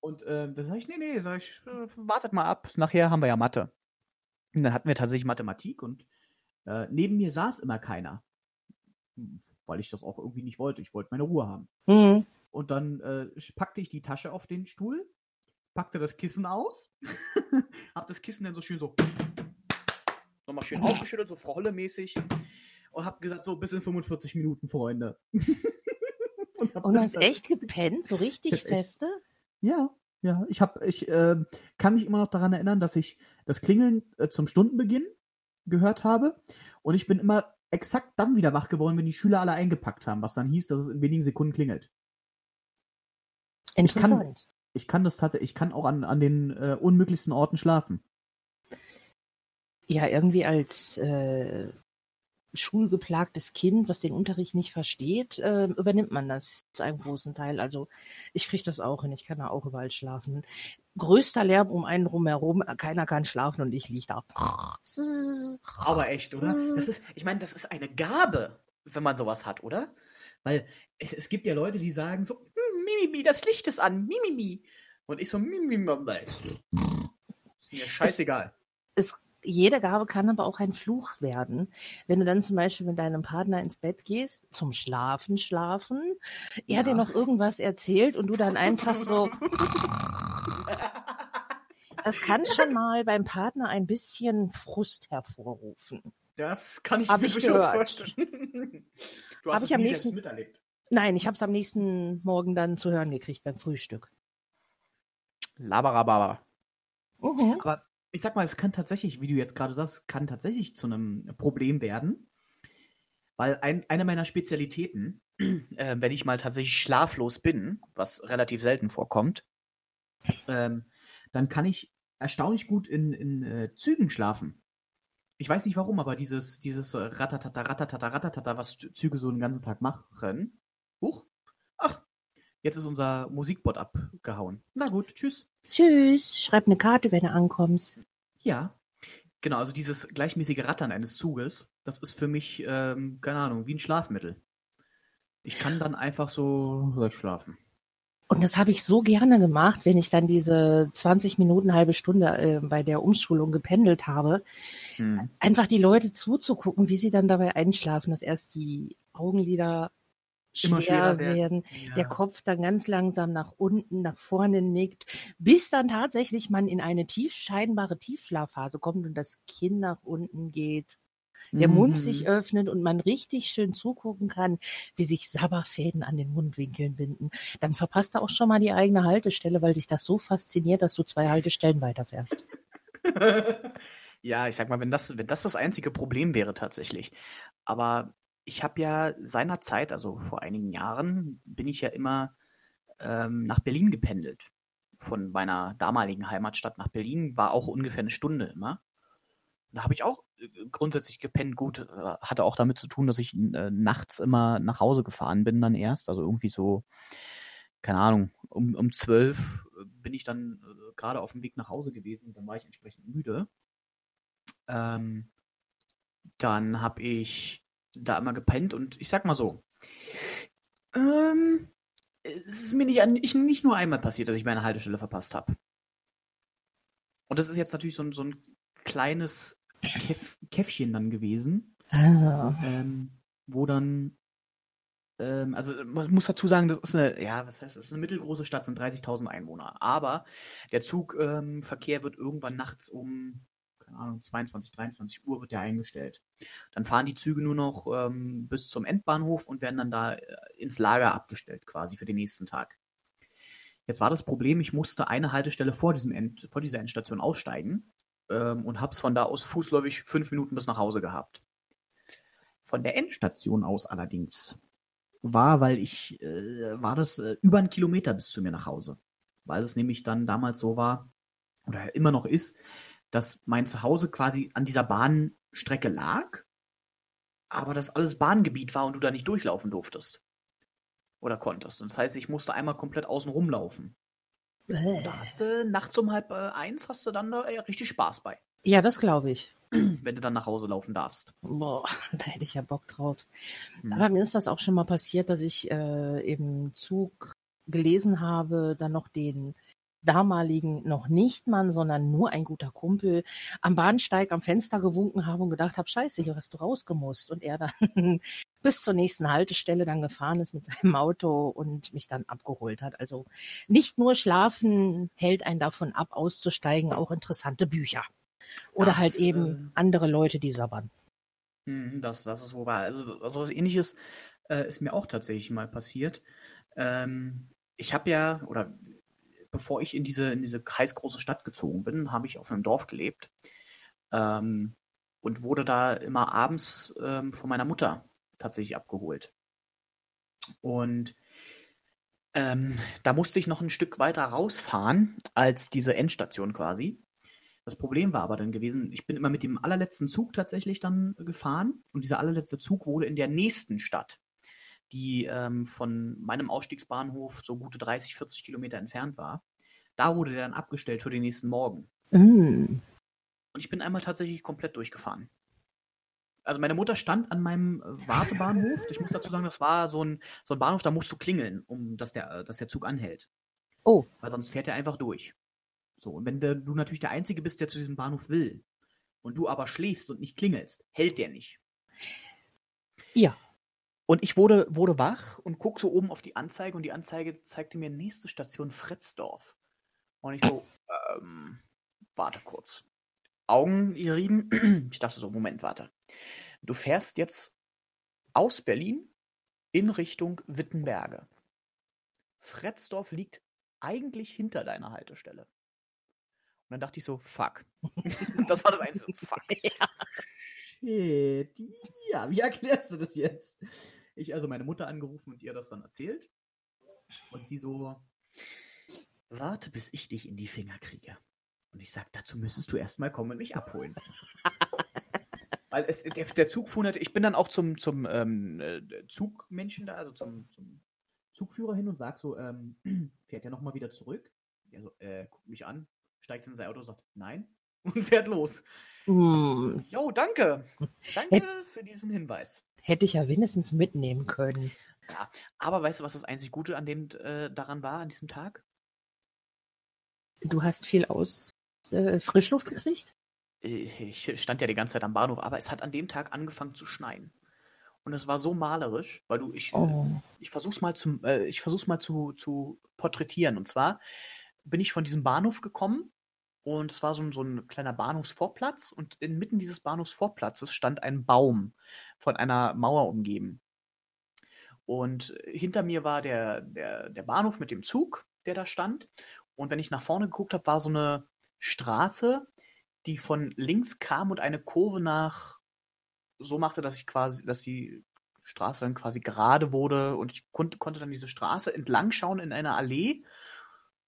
Und äh, dann sage ich, nee, nee, sag ich, äh, wartet mal ab, nachher haben wir ja Mathe. Und dann hatten wir tatsächlich Mathematik und äh, neben mir saß immer keiner. Weil ich das auch irgendwie nicht wollte. Ich wollte meine Ruhe haben. Mhm. Und dann äh, packte ich die Tasche auf den Stuhl, packte das Kissen aus, hab das Kissen dann so schön so nochmal schön aufgeschüttelt, so Frau Holle-mäßig und hab gesagt, so bis in 45 Minuten, Freunde. und hab Und hast das- echt gepennt, so richtig Ich hab echt- feste? Ja, ja. Ich hab, ich äh, kann mich immer noch daran erinnern, dass ich das Klingeln äh, zum Stundenbeginn gehört habe und ich bin immer exakt dann wieder wach geworden, wenn die Schüler alle eingepackt haben, was dann hieß, dass es in wenigen Sekunden klingelt. Ich kann- Interessant. Ich kann das tatsächlich, ich kann auch an, an den äh, unmöglichsten Orten schlafen. Ja, irgendwie als äh, schulgeplagtes Kind, was den Unterricht nicht versteht, äh, übernimmt man das zu einem großen Teil. Also ich kriege das auch hin, ich kann da auch überall schlafen. Größter Lärm um einen rumherum, keiner kann schlafen und ich liege da. Aber echt, oder? Das ist, ich meine, das ist eine Gabe, wenn man sowas hat, oder? Weil es, es gibt ja Leute, die sagen so, "Hm, Mimimi, das Licht ist an, Mimimi. Und ich so, Mimimi, ist mir scheißegal. Jede Gabe kann aber auch ein Fluch werden. Wenn du dann zum Beispiel mit deinem Partner ins Bett gehst, zum Schlafen schlafen, er Ja. dir noch irgendwas erzählt und du dann einfach so, das kann schon mal beim Partner ein bisschen Frust hervorrufen. Das kann ich Hab mir ich durchaus gehört. vorstellen. Du Hab hast ich es am nie nächsten- selbst miterlebt. Nein, ich habe es am nächsten Morgen dann zu hören gekriegt beim Frühstück. Labarababa. Mhm. Aber ich sag mal, es kann tatsächlich, wie du jetzt gerade sagst, kann tatsächlich zu einem Problem werden. Weil ein, eine meiner Spezialitäten, äh, wenn ich mal tatsächlich schlaflos bin, was relativ selten vorkommt, ähm, dann kann ich erstaunlich gut in, in äh, Zügen schlafen. Ich weiß nicht warum, aber dieses, dieses äh, Ratatata, Ratatata, Ratatata, was Zü- Züge so den ganzen Tag machen. Huch. Jetzt ist unser Musikbot abgehauen. Na gut, tschüss. Tschüss, schreib eine Karte, wenn du ankommst. Ja, genau, also dieses gleichmäßige Rattern eines Zuges, das ist für mich, ähm, keine Ahnung, wie ein Schlafmittel. Ich kann dann einfach so so schlafen. Und das habe ich so gerne gemacht, wenn ich dann diese 20 Minuten, halbe Stunde äh, bei der Umschulung gependelt habe. Hm. Einfach die Leute zuzugucken, wie sie dann dabei einschlafen, dass erst die Augenlider Immer schwerer schwer werden. werden, der Kopf dann ganz langsam nach unten, nach vorne nickt, bis dann tatsächlich man in eine tief, scheinbare Tiefschlafphase kommt und das Kinn nach unten geht, der Mund Mhm. sich öffnet und man richtig schön zugucken kann, wie sich Sabberfäden an den Mundwinkeln binden. Dann verpasst du auch schon mal die eigene Haltestelle, weil dich das so fasziniert, dass du zwei Haltestellen weiterfährst. ja, ich sag mal, wenn das, wenn das das einzige Problem wäre tatsächlich. Aber ich habe ja seinerzeit, also vor einigen Jahren, bin ich ja immer ähm, nach Berlin gependelt. Von meiner damaligen Heimatstadt nach Berlin war auch ungefähr eine Stunde immer. Da habe ich auch äh, grundsätzlich gepennt. Gut, äh, hatte auch damit zu tun, dass ich äh, nachts immer nach Hause gefahren bin dann erst. Also irgendwie so, keine Ahnung, um, um zwölf äh, bin ich dann äh, gerade auf dem Weg nach Hause gewesen. Dann war ich entsprechend müde. Ähm, dann habe ich da immer gepennt und ich sag mal so, ähm, es ist mir nicht, an- ich, nicht nur einmal passiert, dass ich meine Haltestelle verpasst habe. Und das ist jetzt natürlich so ein, so ein kleines Käff, Käffchen dann gewesen, Ah. ähm, wo dann, ähm, also man muss dazu sagen, das ist eine, ja, was heißt das, ist eine mittelgroße Stadt, sind 30.000 Einwohner. Aber der Zugverkehr ähm, wird irgendwann nachts um, keine Ahnung, 22, 23 Uhr wird der eingestellt. Dann fahren die Züge nur noch ähm, bis zum Endbahnhof und werden dann da äh, ins Lager abgestellt, quasi für den nächsten Tag. Jetzt war das Problem, ich musste eine Haltestelle vor, diesem End, vor dieser Endstation aussteigen ähm, und habe es von da aus fußläufig fünf Minuten bis nach Hause gehabt. Von der Endstation aus allerdings war, weil ich, äh, war das äh, über einen Kilometer bis zu mir nach Hause. Weil es nämlich dann damals so war, oder immer noch ist, dass mein Zuhause quasi an dieser Bahnstrecke lag, aber das alles Bahngebiet war und du da nicht durchlaufen durftest. Oder konntest. Und das heißt, ich musste einmal komplett außen rumlaufen. Bäh. Da hast du nachts um halb äh, eins hast du dann da äh, richtig Spaß bei, Ja, das glaube ich. wenn du dann nach Hause laufen darfst. Boah, da hätte ich ja Bock drauf. Hm. Aber mir ist das auch schon mal passiert, dass ich äh, im Zug gelesen habe, dann noch den damaligen, noch nicht Mann, sondern nur ein guter Kumpel am Bahnsteig am Fenster gewunken habe und gedacht habe, scheiße, hier hast du rausgemusst. Und er dann bis zur nächsten Haltestelle dann gefahren ist mit seinem Auto und mich dann abgeholt hat. Also nicht nur Schlafen hält einen davon ab, auszusteigen, auch interessante Bücher. Oder Das, halt eben äh, andere Leute, die sabbern. Mhm, Das, das ist wahr. Also, also was ähnliches äh, ist mir auch tatsächlich mal passiert. Ähm, ich habe ja, oder bevor ich in diese, in diese kreisgroße Stadt gezogen bin, habe ich auf einem Dorf gelebt ähm, und wurde da immer abends ähm, von meiner Mutter tatsächlich abgeholt. Und ähm, da musste ich noch ein Stück weiter rausfahren als diese Endstation quasi. Das Problem war aber dann gewesen, ich bin immer mit dem allerletzten Zug tatsächlich dann gefahren und dieser allerletzte Zug wurde in der nächsten Stadt, die ähm, von meinem Ausstiegsbahnhof so gute 30, 40 Kilometer entfernt war. Da wurde der dann abgestellt für den nächsten Morgen. Mm. Und ich bin einmal tatsächlich komplett durchgefahren. Also meine Mutter stand an meinem äh, Wartebahnhof. Ich muss dazu sagen, das war so ein, so ein Bahnhof, da musst du klingeln, um dass der, äh, dass der Zug anhält. Oh. Weil sonst fährt er einfach durch. So, und wenn der, du natürlich der Einzige bist, der zu diesem Bahnhof will, und du aber schläfst und nicht klingelst, hält der nicht. Ja. Und ich wurde, wurde wach und guck so oben auf die Anzeige und die Anzeige zeigte mir nächste Station Fretzdorf. Und ich so, ähm, warte kurz. Augen gerieben. Ich dachte so, Moment, warte. Du fährst jetzt aus Berlin in Richtung Wittenberge. Fretzdorf liegt eigentlich hinter deiner Haltestelle. Und dann dachte ich so, fuck. das war das Einzige. Fuck. Shit. Ja, wie erklärst du das jetzt? Ich also meine Mutter angerufen und ihr das dann erzählt. Und sie so, warte, bis ich dich in die Finger kriege. Und ich sag, dazu müsstest du erstmal kommen und mich abholen. Weil es, der, der Zug fuhr natürlich, ich bin dann auch zum, zum ähm, äh, Zugmenschen da, also zum, zum Zugführer hin und sag so, ähm, fährt der nochmal wieder zurück? Der so, äh, guckt mich an, steigt in sein Auto und sagt, nein, und fährt los. Mm. Jo, danke. Danke für diesen Hinweis. Hätte ich ja wenigstens mitnehmen können. Ja, aber weißt du, was das einzig Gute an dem äh, daran war, an diesem Tag? Du hast viel aus äh, Frischluft gekriegt? Ich stand ja die ganze Zeit am Bahnhof, aber es hat an dem Tag angefangen zu schneien. Und es war so malerisch, weil du, ich, Oh. ich versuch's mal, zum, äh, ich versuch's mal zu, zu porträtieren. Und zwar bin ich von diesem Bahnhof gekommen und es war so ein, so ein kleiner Bahnhofsvorplatz und inmitten dieses Bahnhofsvorplatzes stand ein Baum von einer Mauer umgeben. Und hinter mir war der, der, der Bahnhof mit dem Zug, der da stand. Und wenn ich nach vorne geguckt habe, war so eine Straße, die von links kam und eine Kurve nach so machte, dass ich quasi, dass die Straße dann quasi gerade wurde und ich kon konnte dann diese Straße entlang schauen in einer Allee,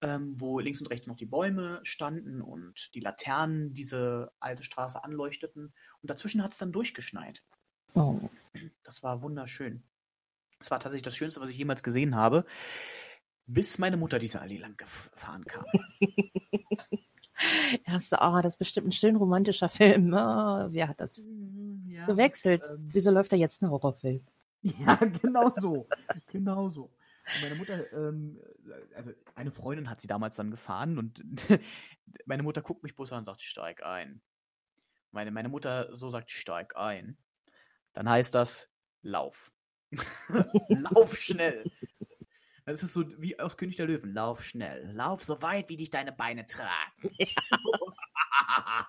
ähm, wo links und rechts noch die Bäume standen und die Laternen diese alte Straße anleuchteten. Und dazwischen hat es dann durchgeschneit. Oh. Das war wunderschön. Das war tatsächlich das Schönste, was ich jemals gesehen habe, bis meine Mutter diese Allee lang gefahren kam. Erste, ah, das ist bestimmt ein schön romantischer Film. Ah, wer hat das Ja, gewechselt? das, ähm, Wieso läuft da jetzt ein Horrorfilm? Ja, genau so. genau so. Meine Mutter, ähm, also eine Freundin hat sie damals dann gefahren und meine Mutter guckt mich bloß an und sagt, steig ein. Meine, meine Mutter so sagt, steig ein. Dann heißt das, lauf. lauf schnell. Das ist so wie aus König der Löwen. Lauf schnell. Lauf so weit, wie dich deine Beine tragen.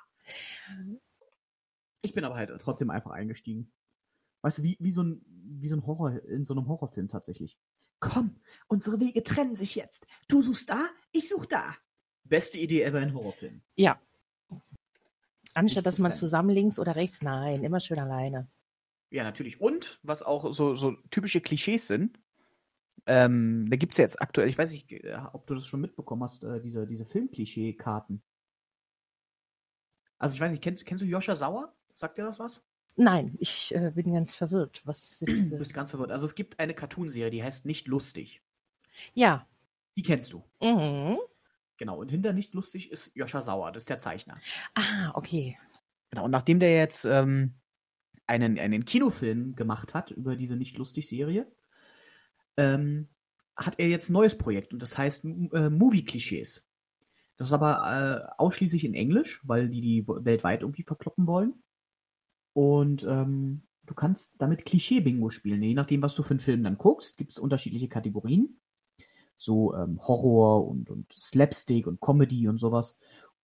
ich bin aber halt trotzdem einfach eingestiegen. Weißt du, wie, wie, so ein, wie so ein Horror, in so einem Horrorfilm tatsächlich. Komm, unsere Wege trennen sich jetzt. Du suchst da, ich such da. Beste Idee ever in Horrorfilm. Ja. Anstatt dass man zusammen links oder rechts, nein, immer schön alleine. Ja, natürlich. Und was auch so, so typische Klischees sind, ähm, da gibt es ja jetzt aktuell, ich weiß nicht, äh, ob du das schon mitbekommen hast, äh, diese, diese Filmklischee-Karten. Also ich weiß nicht, kennst, kennst du Joscha Sauer? Sagt dir das was? Nein, ich äh, bin ganz verwirrt. Was sind Du diese? bist ganz verwirrt. Also es gibt eine Cartoonserie, die heißt Nicht lustig. Ja. Die kennst du. Mhm. Genau, und hinter nicht lustig ist Joscha Sauer, das ist der Zeichner. Ah, okay. Genau, und nachdem der jetzt ähm, einen, einen Kinofilm gemacht hat über diese nicht lustig Serie, ähm, hat er jetzt ein neues Projekt und das heißt äh, Movie-Klischees. Das ist aber äh, ausschließlich in Englisch, weil die die weltweit irgendwie verkloppen wollen. Und ähm, du kannst damit Klischee-Bingo spielen. Je nachdem, was du für einen Film dann guckst, gibt es unterschiedliche Kategorien. So ähm, Horror und, und Slapstick und Comedy und sowas.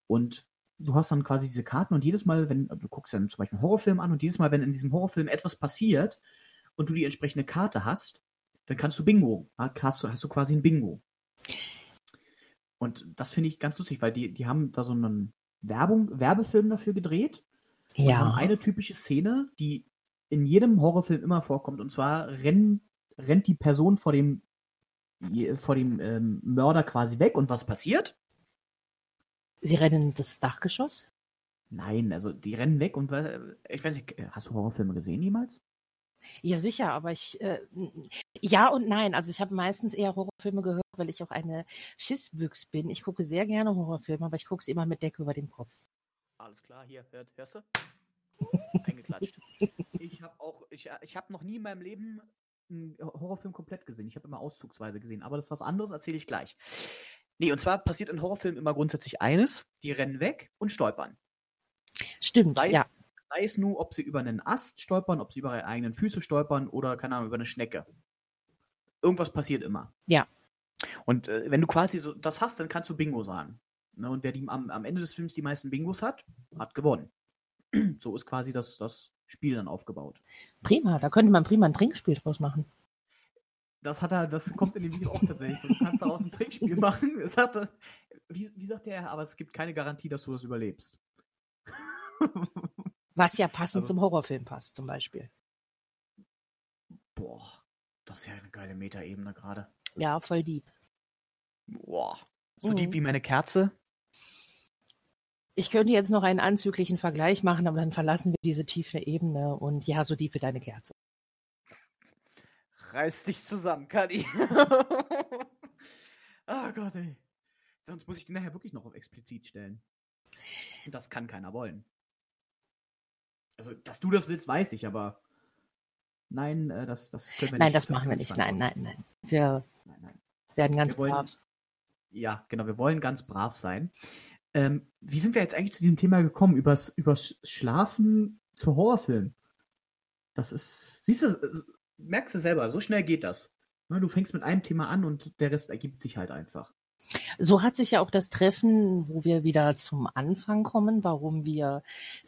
Und du hast dann quasi diese Karten und jedes Mal, wenn du guckst dann zum Beispiel einen Horrorfilm an und jedes Mal, wenn in diesem Horrorfilm etwas passiert und du die entsprechende Karte hast, dann kannst du Bingo. Hast du, hast du quasi ein Bingo. Und das finde ich ganz lustig, weil die, die haben da so einen Werbung, Werbefilm dafür gedreht. Und Ja. haben eine typische Szene, die in jedem Horrorfilm immer vorkommt. Und zwar renn, rennt die Person vor dem, vor dem ähm, Mörder quasi weg. Und was passiert? Sie rennen das Dachgeschoss? Nein, also die rennen weg und äh, ich weiß nicht, hast du Horrorfilme gesehen jemals? Ja, sicher, aber ich, äh, ja und nein. Also ich habe meistens eher Horrorfilme gehört, weil ich auch eine Schissbüchs bin. Ich gucke sehr gerne Horrorfilme, aber ich gucke sie immer mit Decke über dem Kopf. Alles klar, hier, hört, hörst du? Eingeklatscht. Ich habe auch, ich, ich habe noch nie in meinem Leben einen Horrorfilm komplett gesehen. Ich habe immer auszugsweise gesehen, aber das ist was anderes, erzähle ich gleich. Nee, und zwar passiert in Horrorfilmen immer grundsätzlich eines, die rennen weg und stolpern. Stimmt, Sei es, ja. sei es nur, ob sie über einen Ast stolpern, ob sie über ihre eigenen Füße stolpern oder, keine Ahnung, über eine Schnecke. Irgendwas passiert immer. Ja. Und äh, wenn du quasi so das hast, dann kannst du Bingo sagen. Ne, und wer die, am, am Ende des Films die meisten Bingos hat, hat gewonnen. so ist quasi das, das Spiel dann aufgebaut. Prima, da könnte man prima ein Trinkspiel draus machen. Das hat er, das kommt in dem Video auch tatsächlich. Du kannst daraus ein Trickspiel machen. Es hatte, wie, wie sagt der, aber es gibt keine Garantie, dass du das überlebst. Was ja passend Also- zum Horrorfilm passt, zum Beispiel. Boah, das ist ja eine geile Metaebene gerade. Ja, voll deep. Boah. So Mhm. deep wie meine Kerze. Ich könnte jetzt noch einen anzüglichen Vergleich machen, aber dann verlassen wir diese tiefe Ebene und ja, so deep wie deine Kerze. Reiß dich zusammen, Kadi. Ah Gott, ey. Sonst muss ich die nachher wirklich noch auf explizit stellen. Und das kann keiner wollen. Also, dass du das willst, weiß ich, aber nein, äh, das, das können wir Nein, nicht. das machen wir nicht. Nein, nein, nein. Wir Nein, nein. werden ganz Wir wollen- brav. Ja, genau, wir wollen ganz brav sein. Ähm, wie sind wir jetzt eigentlich zu diesem Thema gekommen? Übers, übers Schlafen zu Horrorfilmen. Das ist, siehst du, merkst du selber, so schnell geht das. Ne, Du fängst mit einem Thema an und der Rest ergibt sich halt einfach. So hat sich ja auch das Treffen, wo wir wieder zum Anfang kommen, warum wir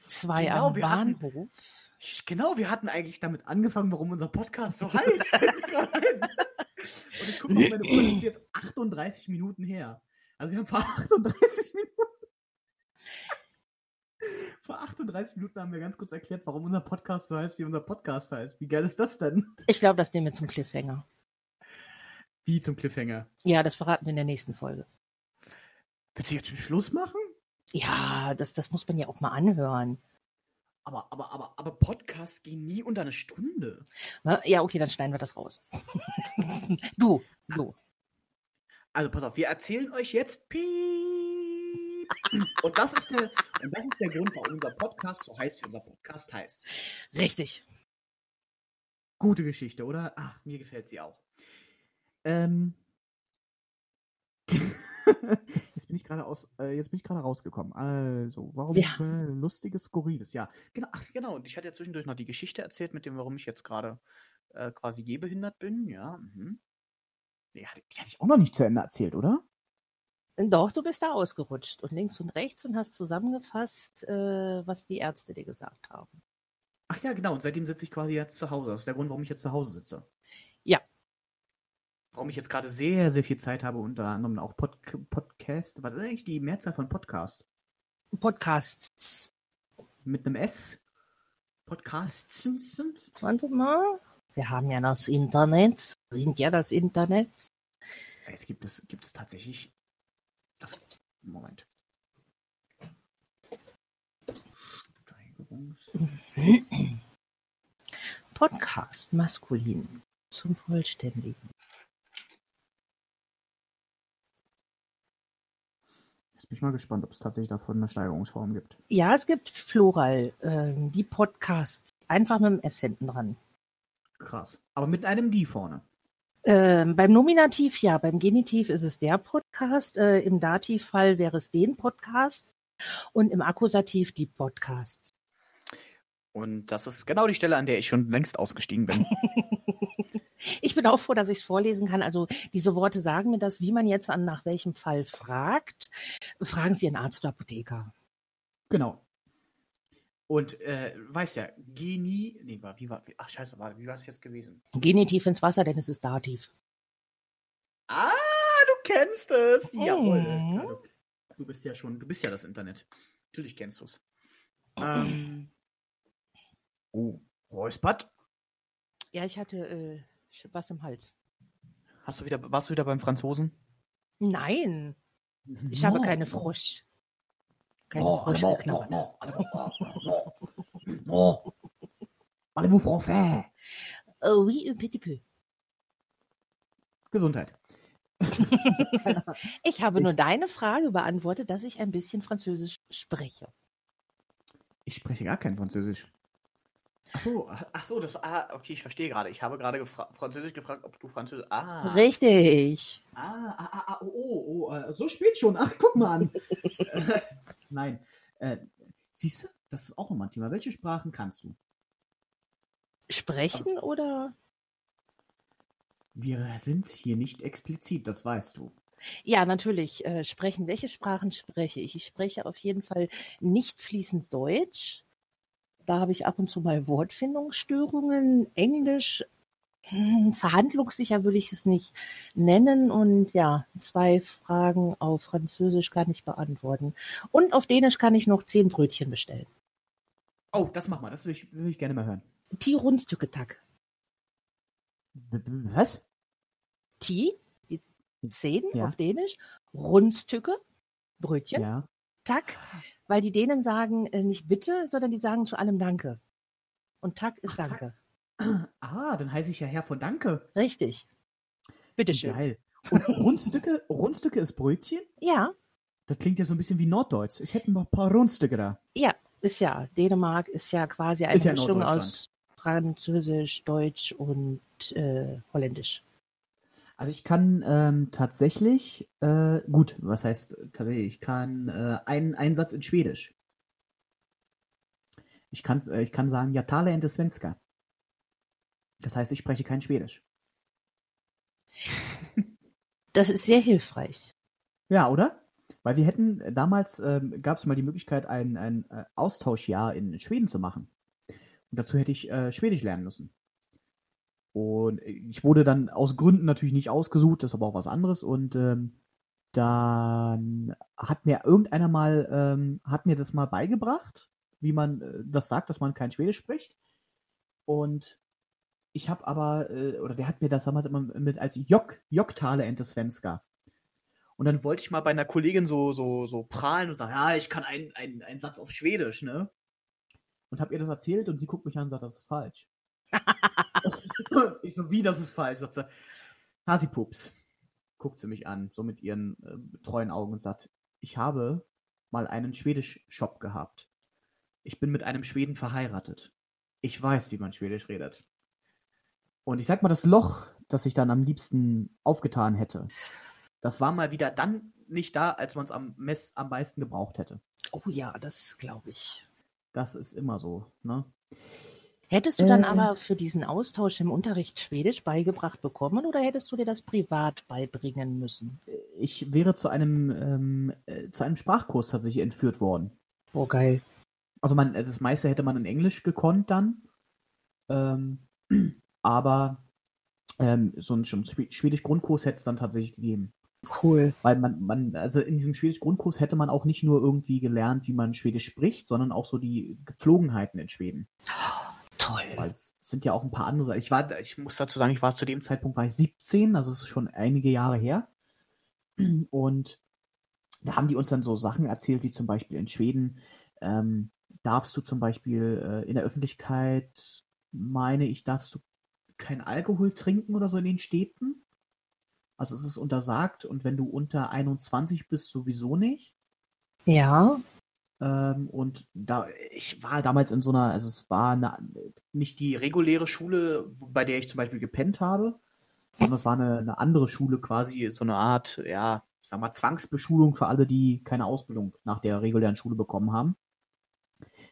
zwei Genau, am wir hatten- Bahnhof. Genau, wir hatten eigentlich damit angefangen, warum unser Podcast so heißt. Und ich gucke auf meine Uhr, das ist jetzt 38 Minuten her. Also wir haben vor 38 Minuten. Vor 38 Minuten haben wir ganz kurz erklärt, warum unser Podcast so heißt, wie unser Podcast heißt. Wie geil ist das denn? Ich glaube, das nehmen wir zum Cliffhanger. Wie zum Cliffhanger. Ja, das verraten wir in der nächsten Folge. Willst du jetzt schon Schluss machen? Ja, das, das muss man ja auch mal anhören. Aber, aber, aber, aber Podcasts gehen nie unter eine Stunde. Ne? Ja, okay, dann schneiden wir das raus. du, du. Also pass auf, wir erzählen euch jetzt Piep. Und das ist der, und das ist der Grund, warum unser Podcast so heißt, wie unser Podcast heißt. Richtig. Gute Geschichte, oder? Ach, mir gefällt sie auch. Ähm. Jetzt bin ich gerade aus, äh, jetzt bin ich gerade rausgekommen. Also, warum Ja. äh, lustiges, skurriles? Ja, genau. Ach, genau. Und ich hatte ja zwischendurch noch die Geschichte erzählt mit dem, warum ich jetzt gerade äh, quasi gehbehindert bin. Ja. Mhm. Die, hatte- die hatte ich auch noch nicht zu Ende erzählt, oder? Doch, du bist da ausgerutscht und links und rechts und hast zusammengefasst, äh, was die Ärzte dir gesagt haben. Ach ja, genau. Und seitdem sitze ich quasi jetzt zu Hause. Das ist der Grund, warum ich jetzt zu Hause sitze. Warum ich jetzt gerade sehr, sehr viel Zeit habe, unter anderem auch Pod Podcast. Was ist eigentlich die Mehrzahl von Podcast? Podcasts. Mit einem S? Podcasts sind? Warte mal. Wir haben ja das Internet, sind ja das Internet. Es gibt es, gibt es tatsächlich. Das, Moment. Steigerungs. Podcast maskulin zum Vollständigen. Jetzt bin ich mal gespannt, ob es tatsächlich davon eine Steigerungsform gibt. Ja, es gibt Plural, ähm, die Podcasts. Einfach mit dem S hinten dran. Krass. Aber mit einem die vorne. Ähm, beim Nominativ ja, beim Genitiv ist es der Podcast, äh, im Dativfall wäre es den Podcast und im Akkusativ die Podcasts. Und das ist genau die Stelle, an der ich schon längst ausgestiegen bin. Ich bin auch froh, dass ich es vorlesen kann. Also diese Worte sagen mir das, wie man jetzt an nach welchem Fall fragt. Fragen Sie Ihren Arzt oder Apotheker. genau. Und äh, weißt ja, Genie. Nee, war, wie war. wie- Ach, scheiße, war, wie war das jetzt gewesen? Genitiv ins Wasser, denn es ist Dativ. Ah, du kennst es. Jawohl. Mhm. Ja, du, du bist ja schon, du bist ja das Internet. Natürlich kennst du es. Ähm, oh, Räuspert. Ja, ich hatte äh, was im Hals. Hast du wieder, warst du wieder beim Franzosen? Nein, ich habe keine Frosch. Keine Frosch geknabbert. No. Parlez-vous français? Oh, oui, un petit peu. Gesundheit. Ich habe nur Ich- deine Frage beantwortet, dass ich ein bisschen Französisch spreche. Ich spreche gar kein Französisch. Ach so, ach so, das ah, okay, ich verstehe gerade. Ich habe gerade gefra Französisch gefragt, ob du Französisch. Ah. Richtig. Ah, ah, ah, ah, oh, oh, oh, äh, so spät schon. Ach, guck mal an. Äh, Nein. Äh, siehst du, das ist auch nochmal ein Thema. Welche Sprachen kannst du? Sprechen oder? Wir sind hier nicht explizit, das weißt du. Ja, natürlich. Äh, sprechen. Welche Sprachen spreche ich? Ich spreche auf jeden Fall nicht fließend Deutsch. Da habe ich ab und zu mal Wortfindungsstörungen. Englisch, hm, verhandlungssicher würde ich es nicht nennen. Und ja, zwei Fragen auf Französisch kann ich beantworten. Und auf Dänisch kann ich noch zehn Brötchen bestellen. Oh, das mach mal, das will ich, will ich gerne mal hören. Ti b- Was? Ti, zehn Ja. auf Dänisch. Rundstücke, Brötchen. Ja. Tak, weil die Dänen sagen äh, nicht bitte, sondern die sagen zu allem Danke. Und Tak ist Ach, Tak. Danke. Ah, dann heiße ich ja Herr von Danke. Richtig. Bitteschön. Geil. Und Rundstücke, Rundstücke ist Brötchen? Ja, Das klingt ja so ein bisschen wie Norddeutsch. Ich hätte noch ein paar Rundstücke da. ja, ist ja. Dänemark ist ja quasi eine Ist ja Mischung aus Französisch, Deutsch und äh, Holländisch. Also ich kann ähm, tatsächlich, äh, gut, was heißt tatsächlich, ich kann äh, einen Einsatz in Schwedisch. Ich kann, äh, ich kann sagen, ja tale inte svenska. Das heißt, ich spreche kein Schwedisch. Das ist sehr hilfreich. Ja, oder? Weil wir hätten, äh, damals ähm, gab es mal die Möglichkeit, ein, ein äh, Austauschjahr in Schweden zu machen. Und dazu hätte ich äh, Schwedisch lernen müssen. Und ich wurde dann aus Gründen natürlich nicht ausgesucht, das ist aber auch was anderes. Und ähm, dann hat mir irgendeiner mal, ähm, hat mir das mal beigebracht, wie man äh, das sagt, dass man kein Schwedisch spricht. Und ich habe aber, äh, oder der hat mir das damals immer mit als Jock, Jocktale Ente Svenska. Und dann wollte ich mal bei einer Kollegin so, so, so prahlen und sagen, ja, ich kann einen, einen, einen Satz auf Schwedisch, ne? Und habe ihr das erzählt und sie guckt mich an und sagt, das ist falsch. ich so, wie, das ist falsch? Sagt sie, Hasipups. Guckt sie mich an, so mit ihren äh, treuen Augen und sagt, ich habe mal einen Schwedisch-Shop gehabt. Ich bin mit einem Schweden verheiratet. Ich weiß, wie man Schwedisch redet. Und ich sag mal, das Loch, das ich dann am liebsten aufgetan hätte, das war mal wieder dann nicht da, als man es am, mess- am meisten gebraucht hätte. Oh ja, das glaube ich. Das ist immer so, ne? Hättest du dann Äh. aber für diesen Austausch im Unterricht Schwedisch beigebracht bekommen oder hättest du dir das privat beibringen müssen? Ich wäre zu einem, ähm, äh, zu einem Sprachkurs tatsächlich entführt worden. Oh, geil. Also man, äh, das meiste hätte man in Englisch gekonnt dann. Ähm, aber ähm, so einen Schwedisch-Grundkurs hätte es dann tatsächlich gegeben. Cool. Weil man, man, also in diesem Schwedisch-Grundkurs hätte man auch nicht nur irgendwie gelernt, wie man Schwedisch spricht, sondern auch so die Gepflogenheiten in Schweden. Toll. Weil es sind ja auch ein paar andere. Ich war, ich muss dazu sagen, ich war zu dem Zeitpunkt war ich 17, also es ist schon einige Jahre her. Und da haben die uns dann so Sachen erzählt, wie zum Beispiel in Schweden ähm, darfst du zum Beispiel äh, in der Öffentlichkeit, meine ich, darfst du kein Alkohol trinken oder so in den Städten. Also es ist untersagt und wenn du unter 21 bist, sowieso nicht. Ja. Ähm, und da, ich war damals in so einer, also es war eine, nicht die reguläre Schule, bei der ich zum Beispiel gepennt habe, sondern es war eine, eine andere Schule quasi, so eine Art, ja, ich sag mal, Zwangsbeschulung für alle, die keine Ausbildung nach der regulären Schule bekommen haben.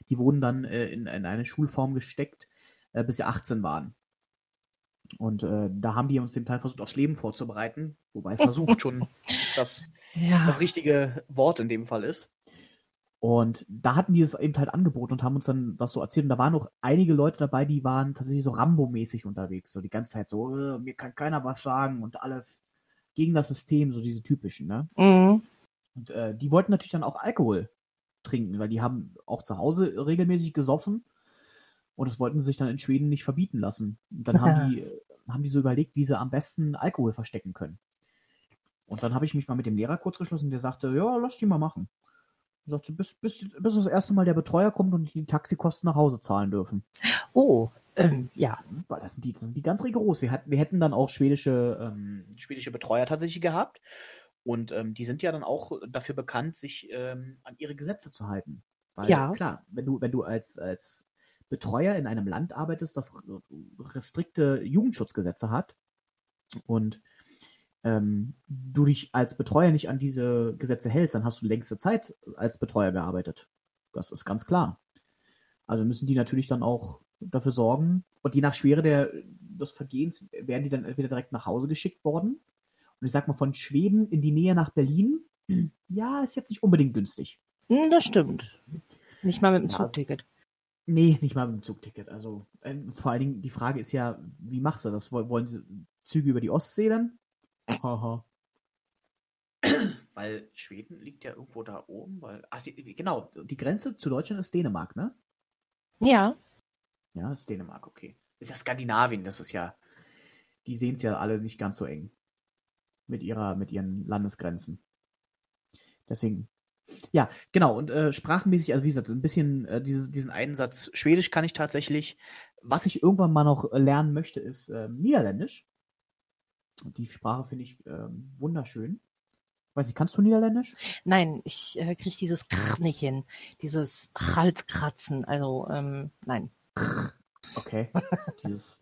Die wurden dann äh, in, in eine Schulform gesteckt, äh, bis sie 18 waren. Und äh, da haben die uns den Teil versucht, aufs Leben vorzubereiten, wobei versucht schon das, Ja. das richtige Wort in dem Fall ist. Und da hatten die es eben halt angeboten und haben uns dann das so erzählt. Und da waren noch einige Leute dabei, die waren tatsächlich so Rambo-mäßig unterwegs. So die ganze Zeit so, äh, mir kann keiner was sagen und alles gegen das System, so diese typischen, ne? Mhm. Und äh, die wollten natürlich dann auch Alkohol trinken, weil die haben auch zu Hause regelmäßig gesoffen. Und das wollten sie sich dann in Schweden nicht verbieten lassen. Und dann haben die, haben die so überlegt, wie sie am besten Alkohol verstecken können. Und dann habe ich mich mal mit dem Lehrer kurz geschlossen, der sagte, ja, lass die mal machen. Er sagte, bis, bis, bis das erste Mal der Betreuer kommt und die Taxikosten nach Hause zahlen dürfen. Oh, ähm, ja. Weil das sind die, das sind die ganz rigoros. Wir, hatten, wir hätten dann auch schwedische, ähm, schwedische Betreuer tatsächlich gehabt. Und ähm, die sind ja dann auch dafür bekannt, sich ähm, an ihre Gesetze zu halten. Weil Ja. klar, wenn du, wenn du als, als Betreuer in einem Land arbeitest, das restrikte Jugendschutzgesetze hat und ähm, du dich als Betreuer nicht an diese Gesetze hältst, dann hast du längste Zeit als Betreuer gearbeitet. Das ist ganz klar. Also müssen die natürlich dann auch dafür sorgen. Und je nach Schwere der, des Vergehens werden die dann entweder direkt nach Hause geschickt worden. Und ich sag mal, von Schweden in die Nähe nach Berlin, ja, ist jetzt nicht unbedingt günstig. Hm, Das stimmt. Nicht mal mit dem Ja, Zugticket. Nee, nicht mal mit dem Zugticket. Also ähm, vor allen Dingen, die Frage ist ja, wie machst du das? Woll- Wollen sie Züge über die Ostsee dann? Haha. Weil Schweden liegt ja irgendwo da oben, weil. Ach, die, genau, die Grenze zu Deutschland ist Dänemark, ne? Ja. Ja, ist Dänemark, okay. Ist ja Skandinavien, das ist ja. Die sehen es ja alle nicht ganz so eng. Mit ihrer, mit ihren Landesgrenzen. Deswegen. Ja, genau. Und äh, sprachenmäßig, also wie gesagt, ein bisschen äh, dieses, diesen einen Satz Schwedisch kann ich tatsächlich. Was ich irgendwann mal noch äh, lernen möchte, ist ähm, Niederländisch. Die Sprache finde ich ähm, wunderschön. Weiß ich, kannst du Niederländisch? Nein, ich äh, kriege dieses Krr nicht hin. Dieses Halskratzen. Also, ähm, nein. Okay. dieses.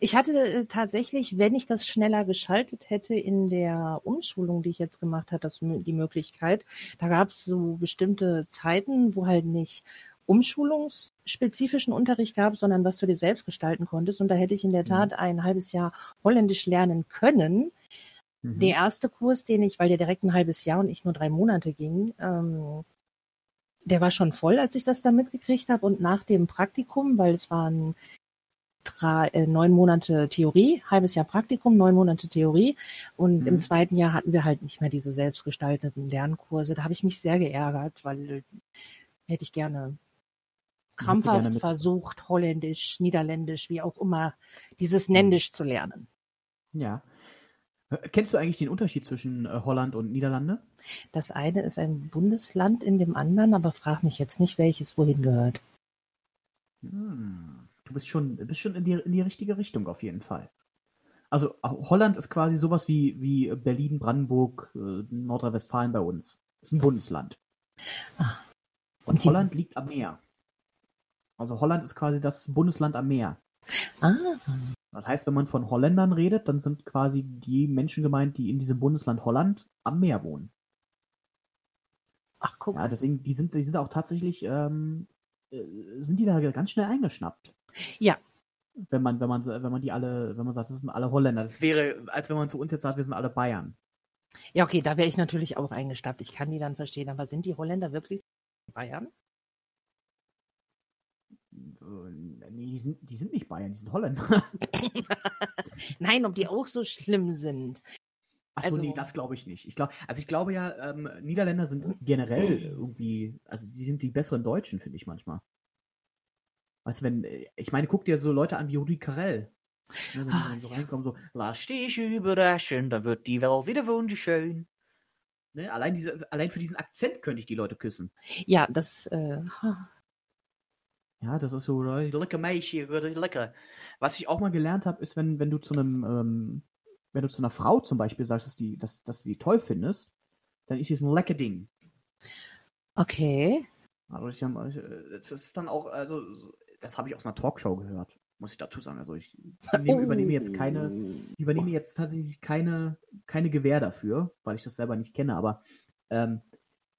Ich hatte äh, tatsächlich, wenn ich das schneller geschaltet hätte in der Umschulung, die ich jetzt gemacht habe, das, die Möglichkeit, da gab es so bestimmte Zeiten, wo halt nicht umschulungsspezifischen Unterricht gab, sondern was du dir selbst gestalten konntest. Und da hätte ich in der Tat ein halbes Jahr Holländisch lernen können. Mhm. Der erste Kurs, den ich, weil der direkt ein halbes Jahr und ich nur drei Monate ging, ähm, der war schon voll, als ich das da mitgekriegt habe. Und nach dem Praktikum, weil es waren drei, äh, neun Monate Theorie, halbes Jahr Praktikum, neun Monate Theorie. Und Mhm. im zweiten Jahr hatten wir halt nicht mehr diese selbstgestalteten Lernkurse. Da habe ich mich sehr geärgert, weil hätte ich gerne krampfhaft versucht, Holländisch, Niederländisch, wie auch immer, dieses Nändisch zu lernen. Ja. Äh, Kennst du eigentlich den Unterschied zwischen äh, Holland und Niederlande? Das eine ist ein Bundesland in dem anderen, aber frag mich jetzt nicht, welches wohin gehört. Hm. Du bist schon, bist schon in die, in die richtige Richtung auf jeden Fall. Also Ho- Holland ist quasi sowas wie, wie Berlin, Brandenburg, äh, Nordrhein-Westfalen bei uns. Ist ein Bundesland. Ah. Und Und Holland liegt am Meer. Also Holland ist quasi das Bundesland am Meer. Ah, Das heißt, wenn man von Holländern redet, dann sind quasi die Menschen gemeint, die in diesem Bundesland Holland am Meer wohnen. ach guck. Ja, deswegen, die sind, die sind auch tatsächlich, ähm, äh, sind die da ganz schnell eingeschnappt. Ja. Wenn man, wenn man, wenn man die alle, wenn man sagt, das sind alle Holländer. Das wäre, als wenn man zu uns jetzt sagt, wir sind alle Bayern. Ja, okay, da wäre ich natürlich auch eingestappt. Ich kann die dann verstehen, aber sind die Holländer wirklich Bayern? Nee, die sind, die sind nicht Bayern, die sind Holländer. Nein, ob die auch so schlimm sind. Achso, Also- nee, das glaube ich nicht. Ich glaube, also ich glaube ja, ähm, Niederländer sind generell irgendwie, also sie sind die besseren Deutschen, finde ich manchmal. Weißt du, wenn, ich meine, guck dir so Leute an wie Rudi Carell. Ne, wenn die dann so ja. reinkommen, so, lass dich überraschen, dann wird die Welt wieder wunderschön. Ne, allein, diese, allein für diesen Akzent könnte ich die Leute küssen. Ja, das, äh, ha, Ja, das ist so, äh, lecker Mädchen, würde lecker. Was ich auch mal gelernt habe, ist, wenn, wenn du zu einem, ähm, wenn du zu einer Frau zum Beispiel sagst, dass, die, dass, dass du die toll findest, dann ist es ein lecker Ding. Okay. Also ich, hab- ich, äh, das ist dann auch, also das habe ich aus einer Talkshow gehört, muss ich dazu sagen. Also ich nehme, übernehme jetzt keine, ich übernehme jetzt tatsächlich keine, keine Gewähr dafür, weil ich das selber nicht kenne, aber ähm,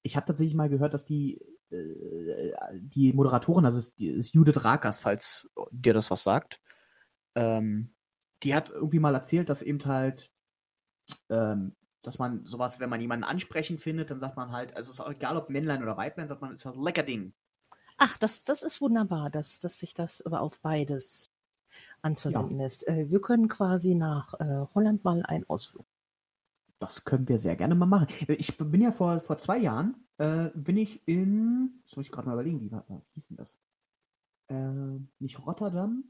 ich habe tatsächlich mal gehört, dass die, äh, die Moderatorin, das ist, die ist Judith Rakers, falls dir das was sagt, ähm, die hat irgendwie mal erzählt, dass eben halt, ähm, dass man sowas, wenn man jemanden ansprechend findet, dann sagt man halt, also es ist auch egal ob Männlein oder Weiblein, sagt man, es ist ein lecker Ding. Ach, das, das ist wunderbar, dass, dass sich das aber auf beides anzuwenden ist. Äh, wir können quasi nach äh, Holland mal einen Ausflug. Das können wir sehr gerne mal machen. Ich bin ja vor, vor zwei Jahren, äh, bin ich in, das muss ich gerade mal überlegen, wie, war, wie hieß denn das? Äh, nicht Rotterdam?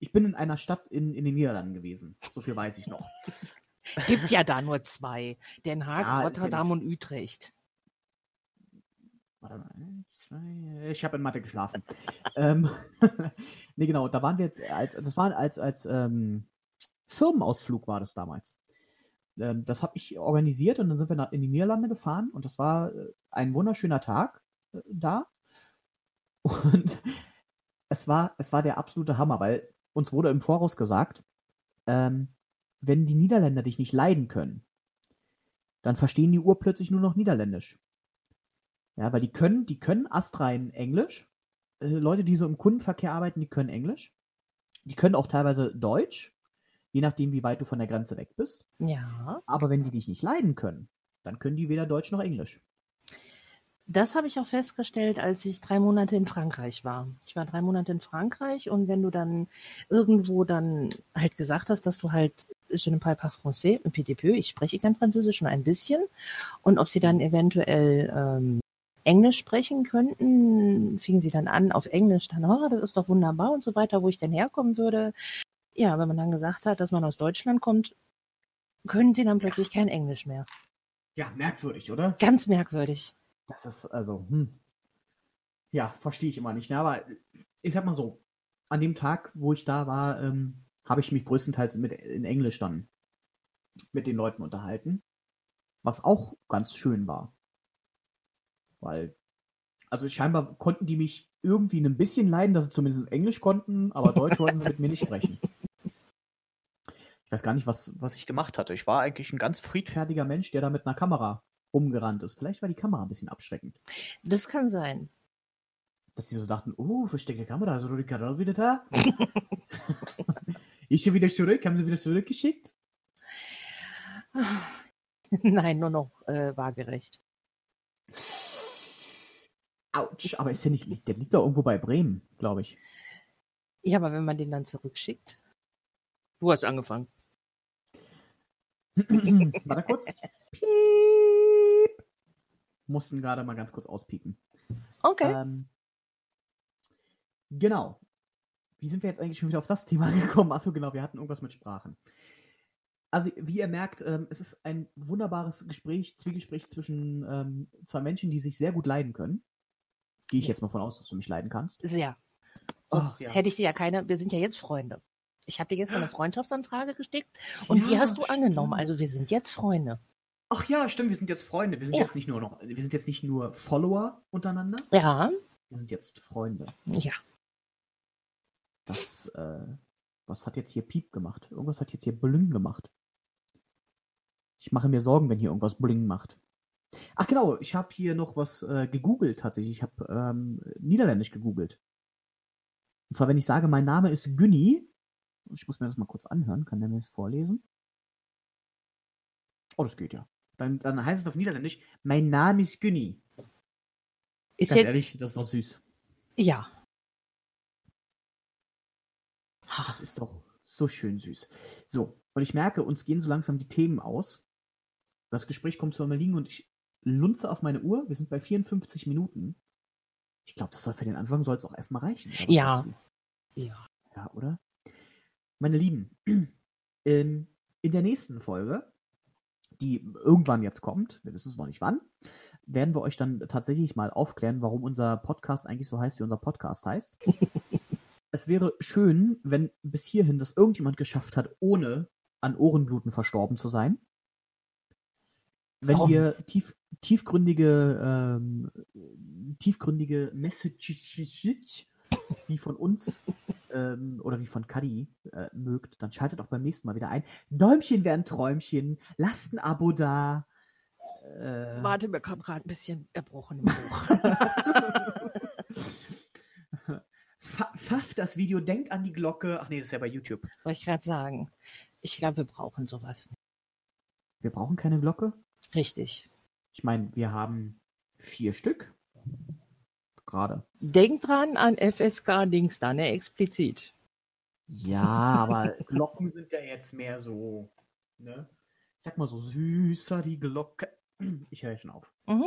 Ich bin in einer Stadt in, in den Niederlanden gewesen. So viel weiß ich noch. Gibt ja da nur zwei. Den Haag, Ja, ja Rotterdam nicht- und Utrecht. Warte mal. Ich habe in Mathe geschlafen. ähm, nee, genau, da waren wir als, das war als, als ähm, Firmenausflug war das damals. Ähm, das habe ich organisiert und dann sind wir in die Niederlande gefahren und das war äh, ein wunderschöner Tag äh, da. Und es war, es war der absolute Hammer, weil uns wurde im Voraus gesagt, ähm, wenn die Niederländer dich nicht leiden können, dann verstehen die urplötzlich nur noch Niederländisch. Ja, weil die können, die können astrein Englisch. Äh, Leute, die so im Kundenverkehr arbeiten, die können Englisch. Die können auch teilweise Deutsch, je nachdem, wie weit du von der Grenze weg bist. Ja, Aber wenn die dich nicht leiden können, dann können die weder Deutsch noch Englisch. das habe ich auch festgestellt, als ich drei Monate in Frankreich war. Ich war drei Monate in Frankreich und wenn du dann irgendwo dann halt gesagt hast, dass du halt je ne parle pas français, un petit peu, ich spreche kein Französisch, nur ein bisschen. Und ob sie dann eventuell ähm, Englisch sprechen könnten, fingen sie dann an auf Englisch, dann, oh, das ist doch wunderbar und so weiter, wo ich denn herkommen würde. Ja, wenn man dann gesagt hat, dass man aus Deutschland kommt, können sie dann plötzlich kein Englisch mehr. Ja, merkwürdig, oder? Ganz merkwürdig. Das ist also, hm. Ja, verstehe ich immer nicht. Ne? Aber ich sag mal so, an dem Tag, wo ich da war, ähm, habe ich mich größtenteils mit, in Englisch dann mit den Leuten unterhalten. Was auch ganz schön war. Weil, also scheinbar konnten die mich irgendwie ein bisschen leiden, dass sie zumindest Englisch konnten, aber Deutsch wollten sie mit mir nicht sprechen. Ich weiß gar nicht, was, was ich gemacht hatte. Ich war eigentlich ein ganz friedfertiger Mensch, der da mit einer Kamera rumgerannt ist. Vielleicht war die Kamera ein bisschen abschreckend. Das kann sein. Dass sie so dachten, oh, versteckte Kamera, ist Rudi Carell wieder da? ist sie wieder zurück? Haben sie wieder zurückgeschickt? Nein, nur noch äh, waagerecht. Autsch, aber ist der nicht, der liegt doch irgendwo bei Bremen, glaube ich. Ja, aber wenn man den dann zurückschickt. Du hast angefangen. Warte kurz. Piep. Mussten gerade mal ganz kurz auspiepen. Okay. Ähm, genau. Wie sind wir jetzt eigentlich schon wieder auf das Thema gekommen? Achso, genau, wir hatten irgendwas mit Sprachen. Also, wie ihr merkt, ähm, es ist ein wunderbares Gespräch, Zwiegespräch zwischen ähm, zwei Menschen, die sich sehr gut leiden können. Gehe ich Ja. jetzt mal von aus, dass du mich leiden kannst. Sehr. Ach, Sonst ja. hätte ich dir ja keine, wir sind ja jetzt Freunde. Ich habe dir gestern eine Freundschaftsanfrage geschickt und die Ja, hast du angenommen. stimmt. Also wir sind jetzt Freunde. Ach ja, stimmt, wir sind jetzt Freunde. Wir sind Ja. jetzt nicht nur noch, wir sind jetzt nicht nur Follower untereinander, Ja, wir sind jetzt Freunde. ja. Das, äh, was hat jetzt hier Piep gemacht? Irgendwas hat jetzt hier Bling gemacht. Ich mache mir Sorgen, wenn hier irgendwas Bling macht. Ach genau, ich habe hier noch was äh, gegoogelt tatsächlich. Ich habe ähm, Niederländisch gegoogelt. Und zwar, wenn ich sage, mein Name ist Günni, ich muss mir das mal kurz anhören, kann der mir das vorlesen? Oh, das geht ja. Dann, dann heißt es auf Niederländisch, mein Name ist Günni. Ist Ganz jetzt, ehrlich, das ist doch süß. ja. Das ist doch so schön süß. So, und ich merke, uns gehen so langsam die Themen aus. Das Gespräch kommt zu einem Liegen und ich lunze auf meine Uhr. Wir sind bei 54 Minuten. Ich glaube, das soll für den Anfang soll es auch erstmal reichen. Ja. Ja. Ja, oder? Meine Lieben, in, in der nächsten Folge, die irgendwann jetzt kommt, wir wissen es noch nicht wann, werden wir euch dann tatsächlich mal aufklären, warum unser Podcast eigentlich so heißt, wie unser Podcast heißt. es wäre schön, wenn bis hierhin das irgendjemand geschafft hat, ohne an Ohrenbluten verstorben zu sein. wenn Warum? wir tief, tiefgründige, ähm, tiefgründige Messages wie von uns ähm, oder wie von Kadi äh, mögt, dann schaltet auch beim nächsten Mal wieder ein. Däumchen wären Träumchen, lasst ein Abo da. Äh, Warte, mir kam gerade ein bisschen erbrochen im Buch. fa- Pfafft das Video, denkt an die Glocke. Ach nee, das ist ja bei YouTube. Wollte ich gerade sagen. Ich glaube, wir brauchen sowas. Wir brauchen keine Glocke. Richtig. Ich meine, wir haben vier Stück. Gerade. Denk dran an FSK-Dings da, ne? Explizit. Ja, aber Glocken sind ja jetzt mehr so, ne? Ich sag mal so süßer die Glocke. Ich höre schon auf. Mhm.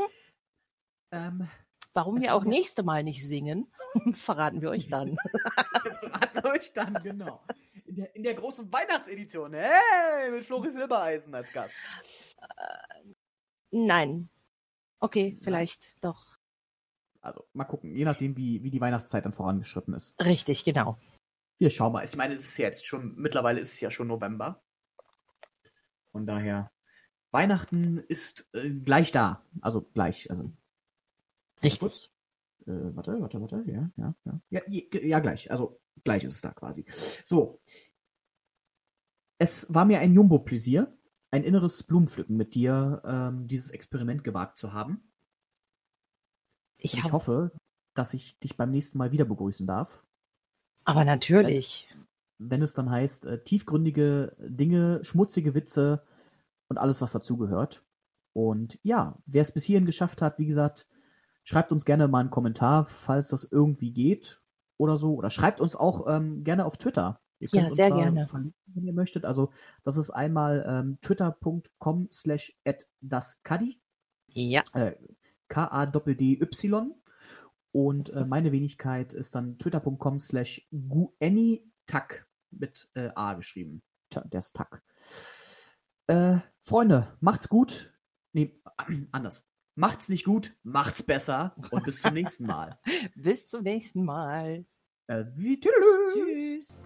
Ähm, Warum wir auch nächste Mal nicht singen, verraten wir euch dann. wir verraten euch dann, genau. In der, in der großen Weihnachtsedition. Hey, mit Flori Silbereisen als Gast. Nein. Okay, vielleicht doch. Also, mal gucken, je nachdem, wie, wie die Weihnachtszeit dann vorangeschritten ist. Richtig, genau. Wir schauen mal. Ich meine, es ist ja jetzt schon, mittlerweile ist es ja schon November. Von daher, Weihnachten ist äh, gleich da. Also gleich. Also, Richtig. äh, warte, warte, warte. Ja, ja, ja. Ja, ja, gleich. Also gleich ist es da quasi. So. Es war mir ein Jumbo-Pläsier, ein inneres Blumenpflücken mit dir, ähm, dieses Experiment gewagt zu haben. Ich, ich hab, hoffe, dass ich dich beim nächsten Mal wieder begrüßen darf. aber natürlich. wenn es dann heißt, äh, tiefgründige Dinge, schmutzige Witze und alles, was dazugehört. Und ja, wer es bis hierhin geschafft hat, wie gesagt, schreibt uns gerne mal einen Kommentar, falls das irgendwie geht oder so. Oder schreibt uns auch ähm, gerne auf Twitter. Ihr Ja, uns sehr da gerne. verlinken, wenn ihr möchtet. Also das ist einmal ähm, twitter.com slash at daskadi Ja. äh, K-A-D-D-Y. Und äh, meine Wenigkeit ist dann twitter.com slash guanytak mit äh, A geschrieben. Tja, der ist Tak. Äh, Freunde, macht's gut. Nee, anders. Macht's nicht gut, macht's besser und bis zum nächsten Mal. Bis zum nächsten Mal. Äh, tüdelü. Tschüss.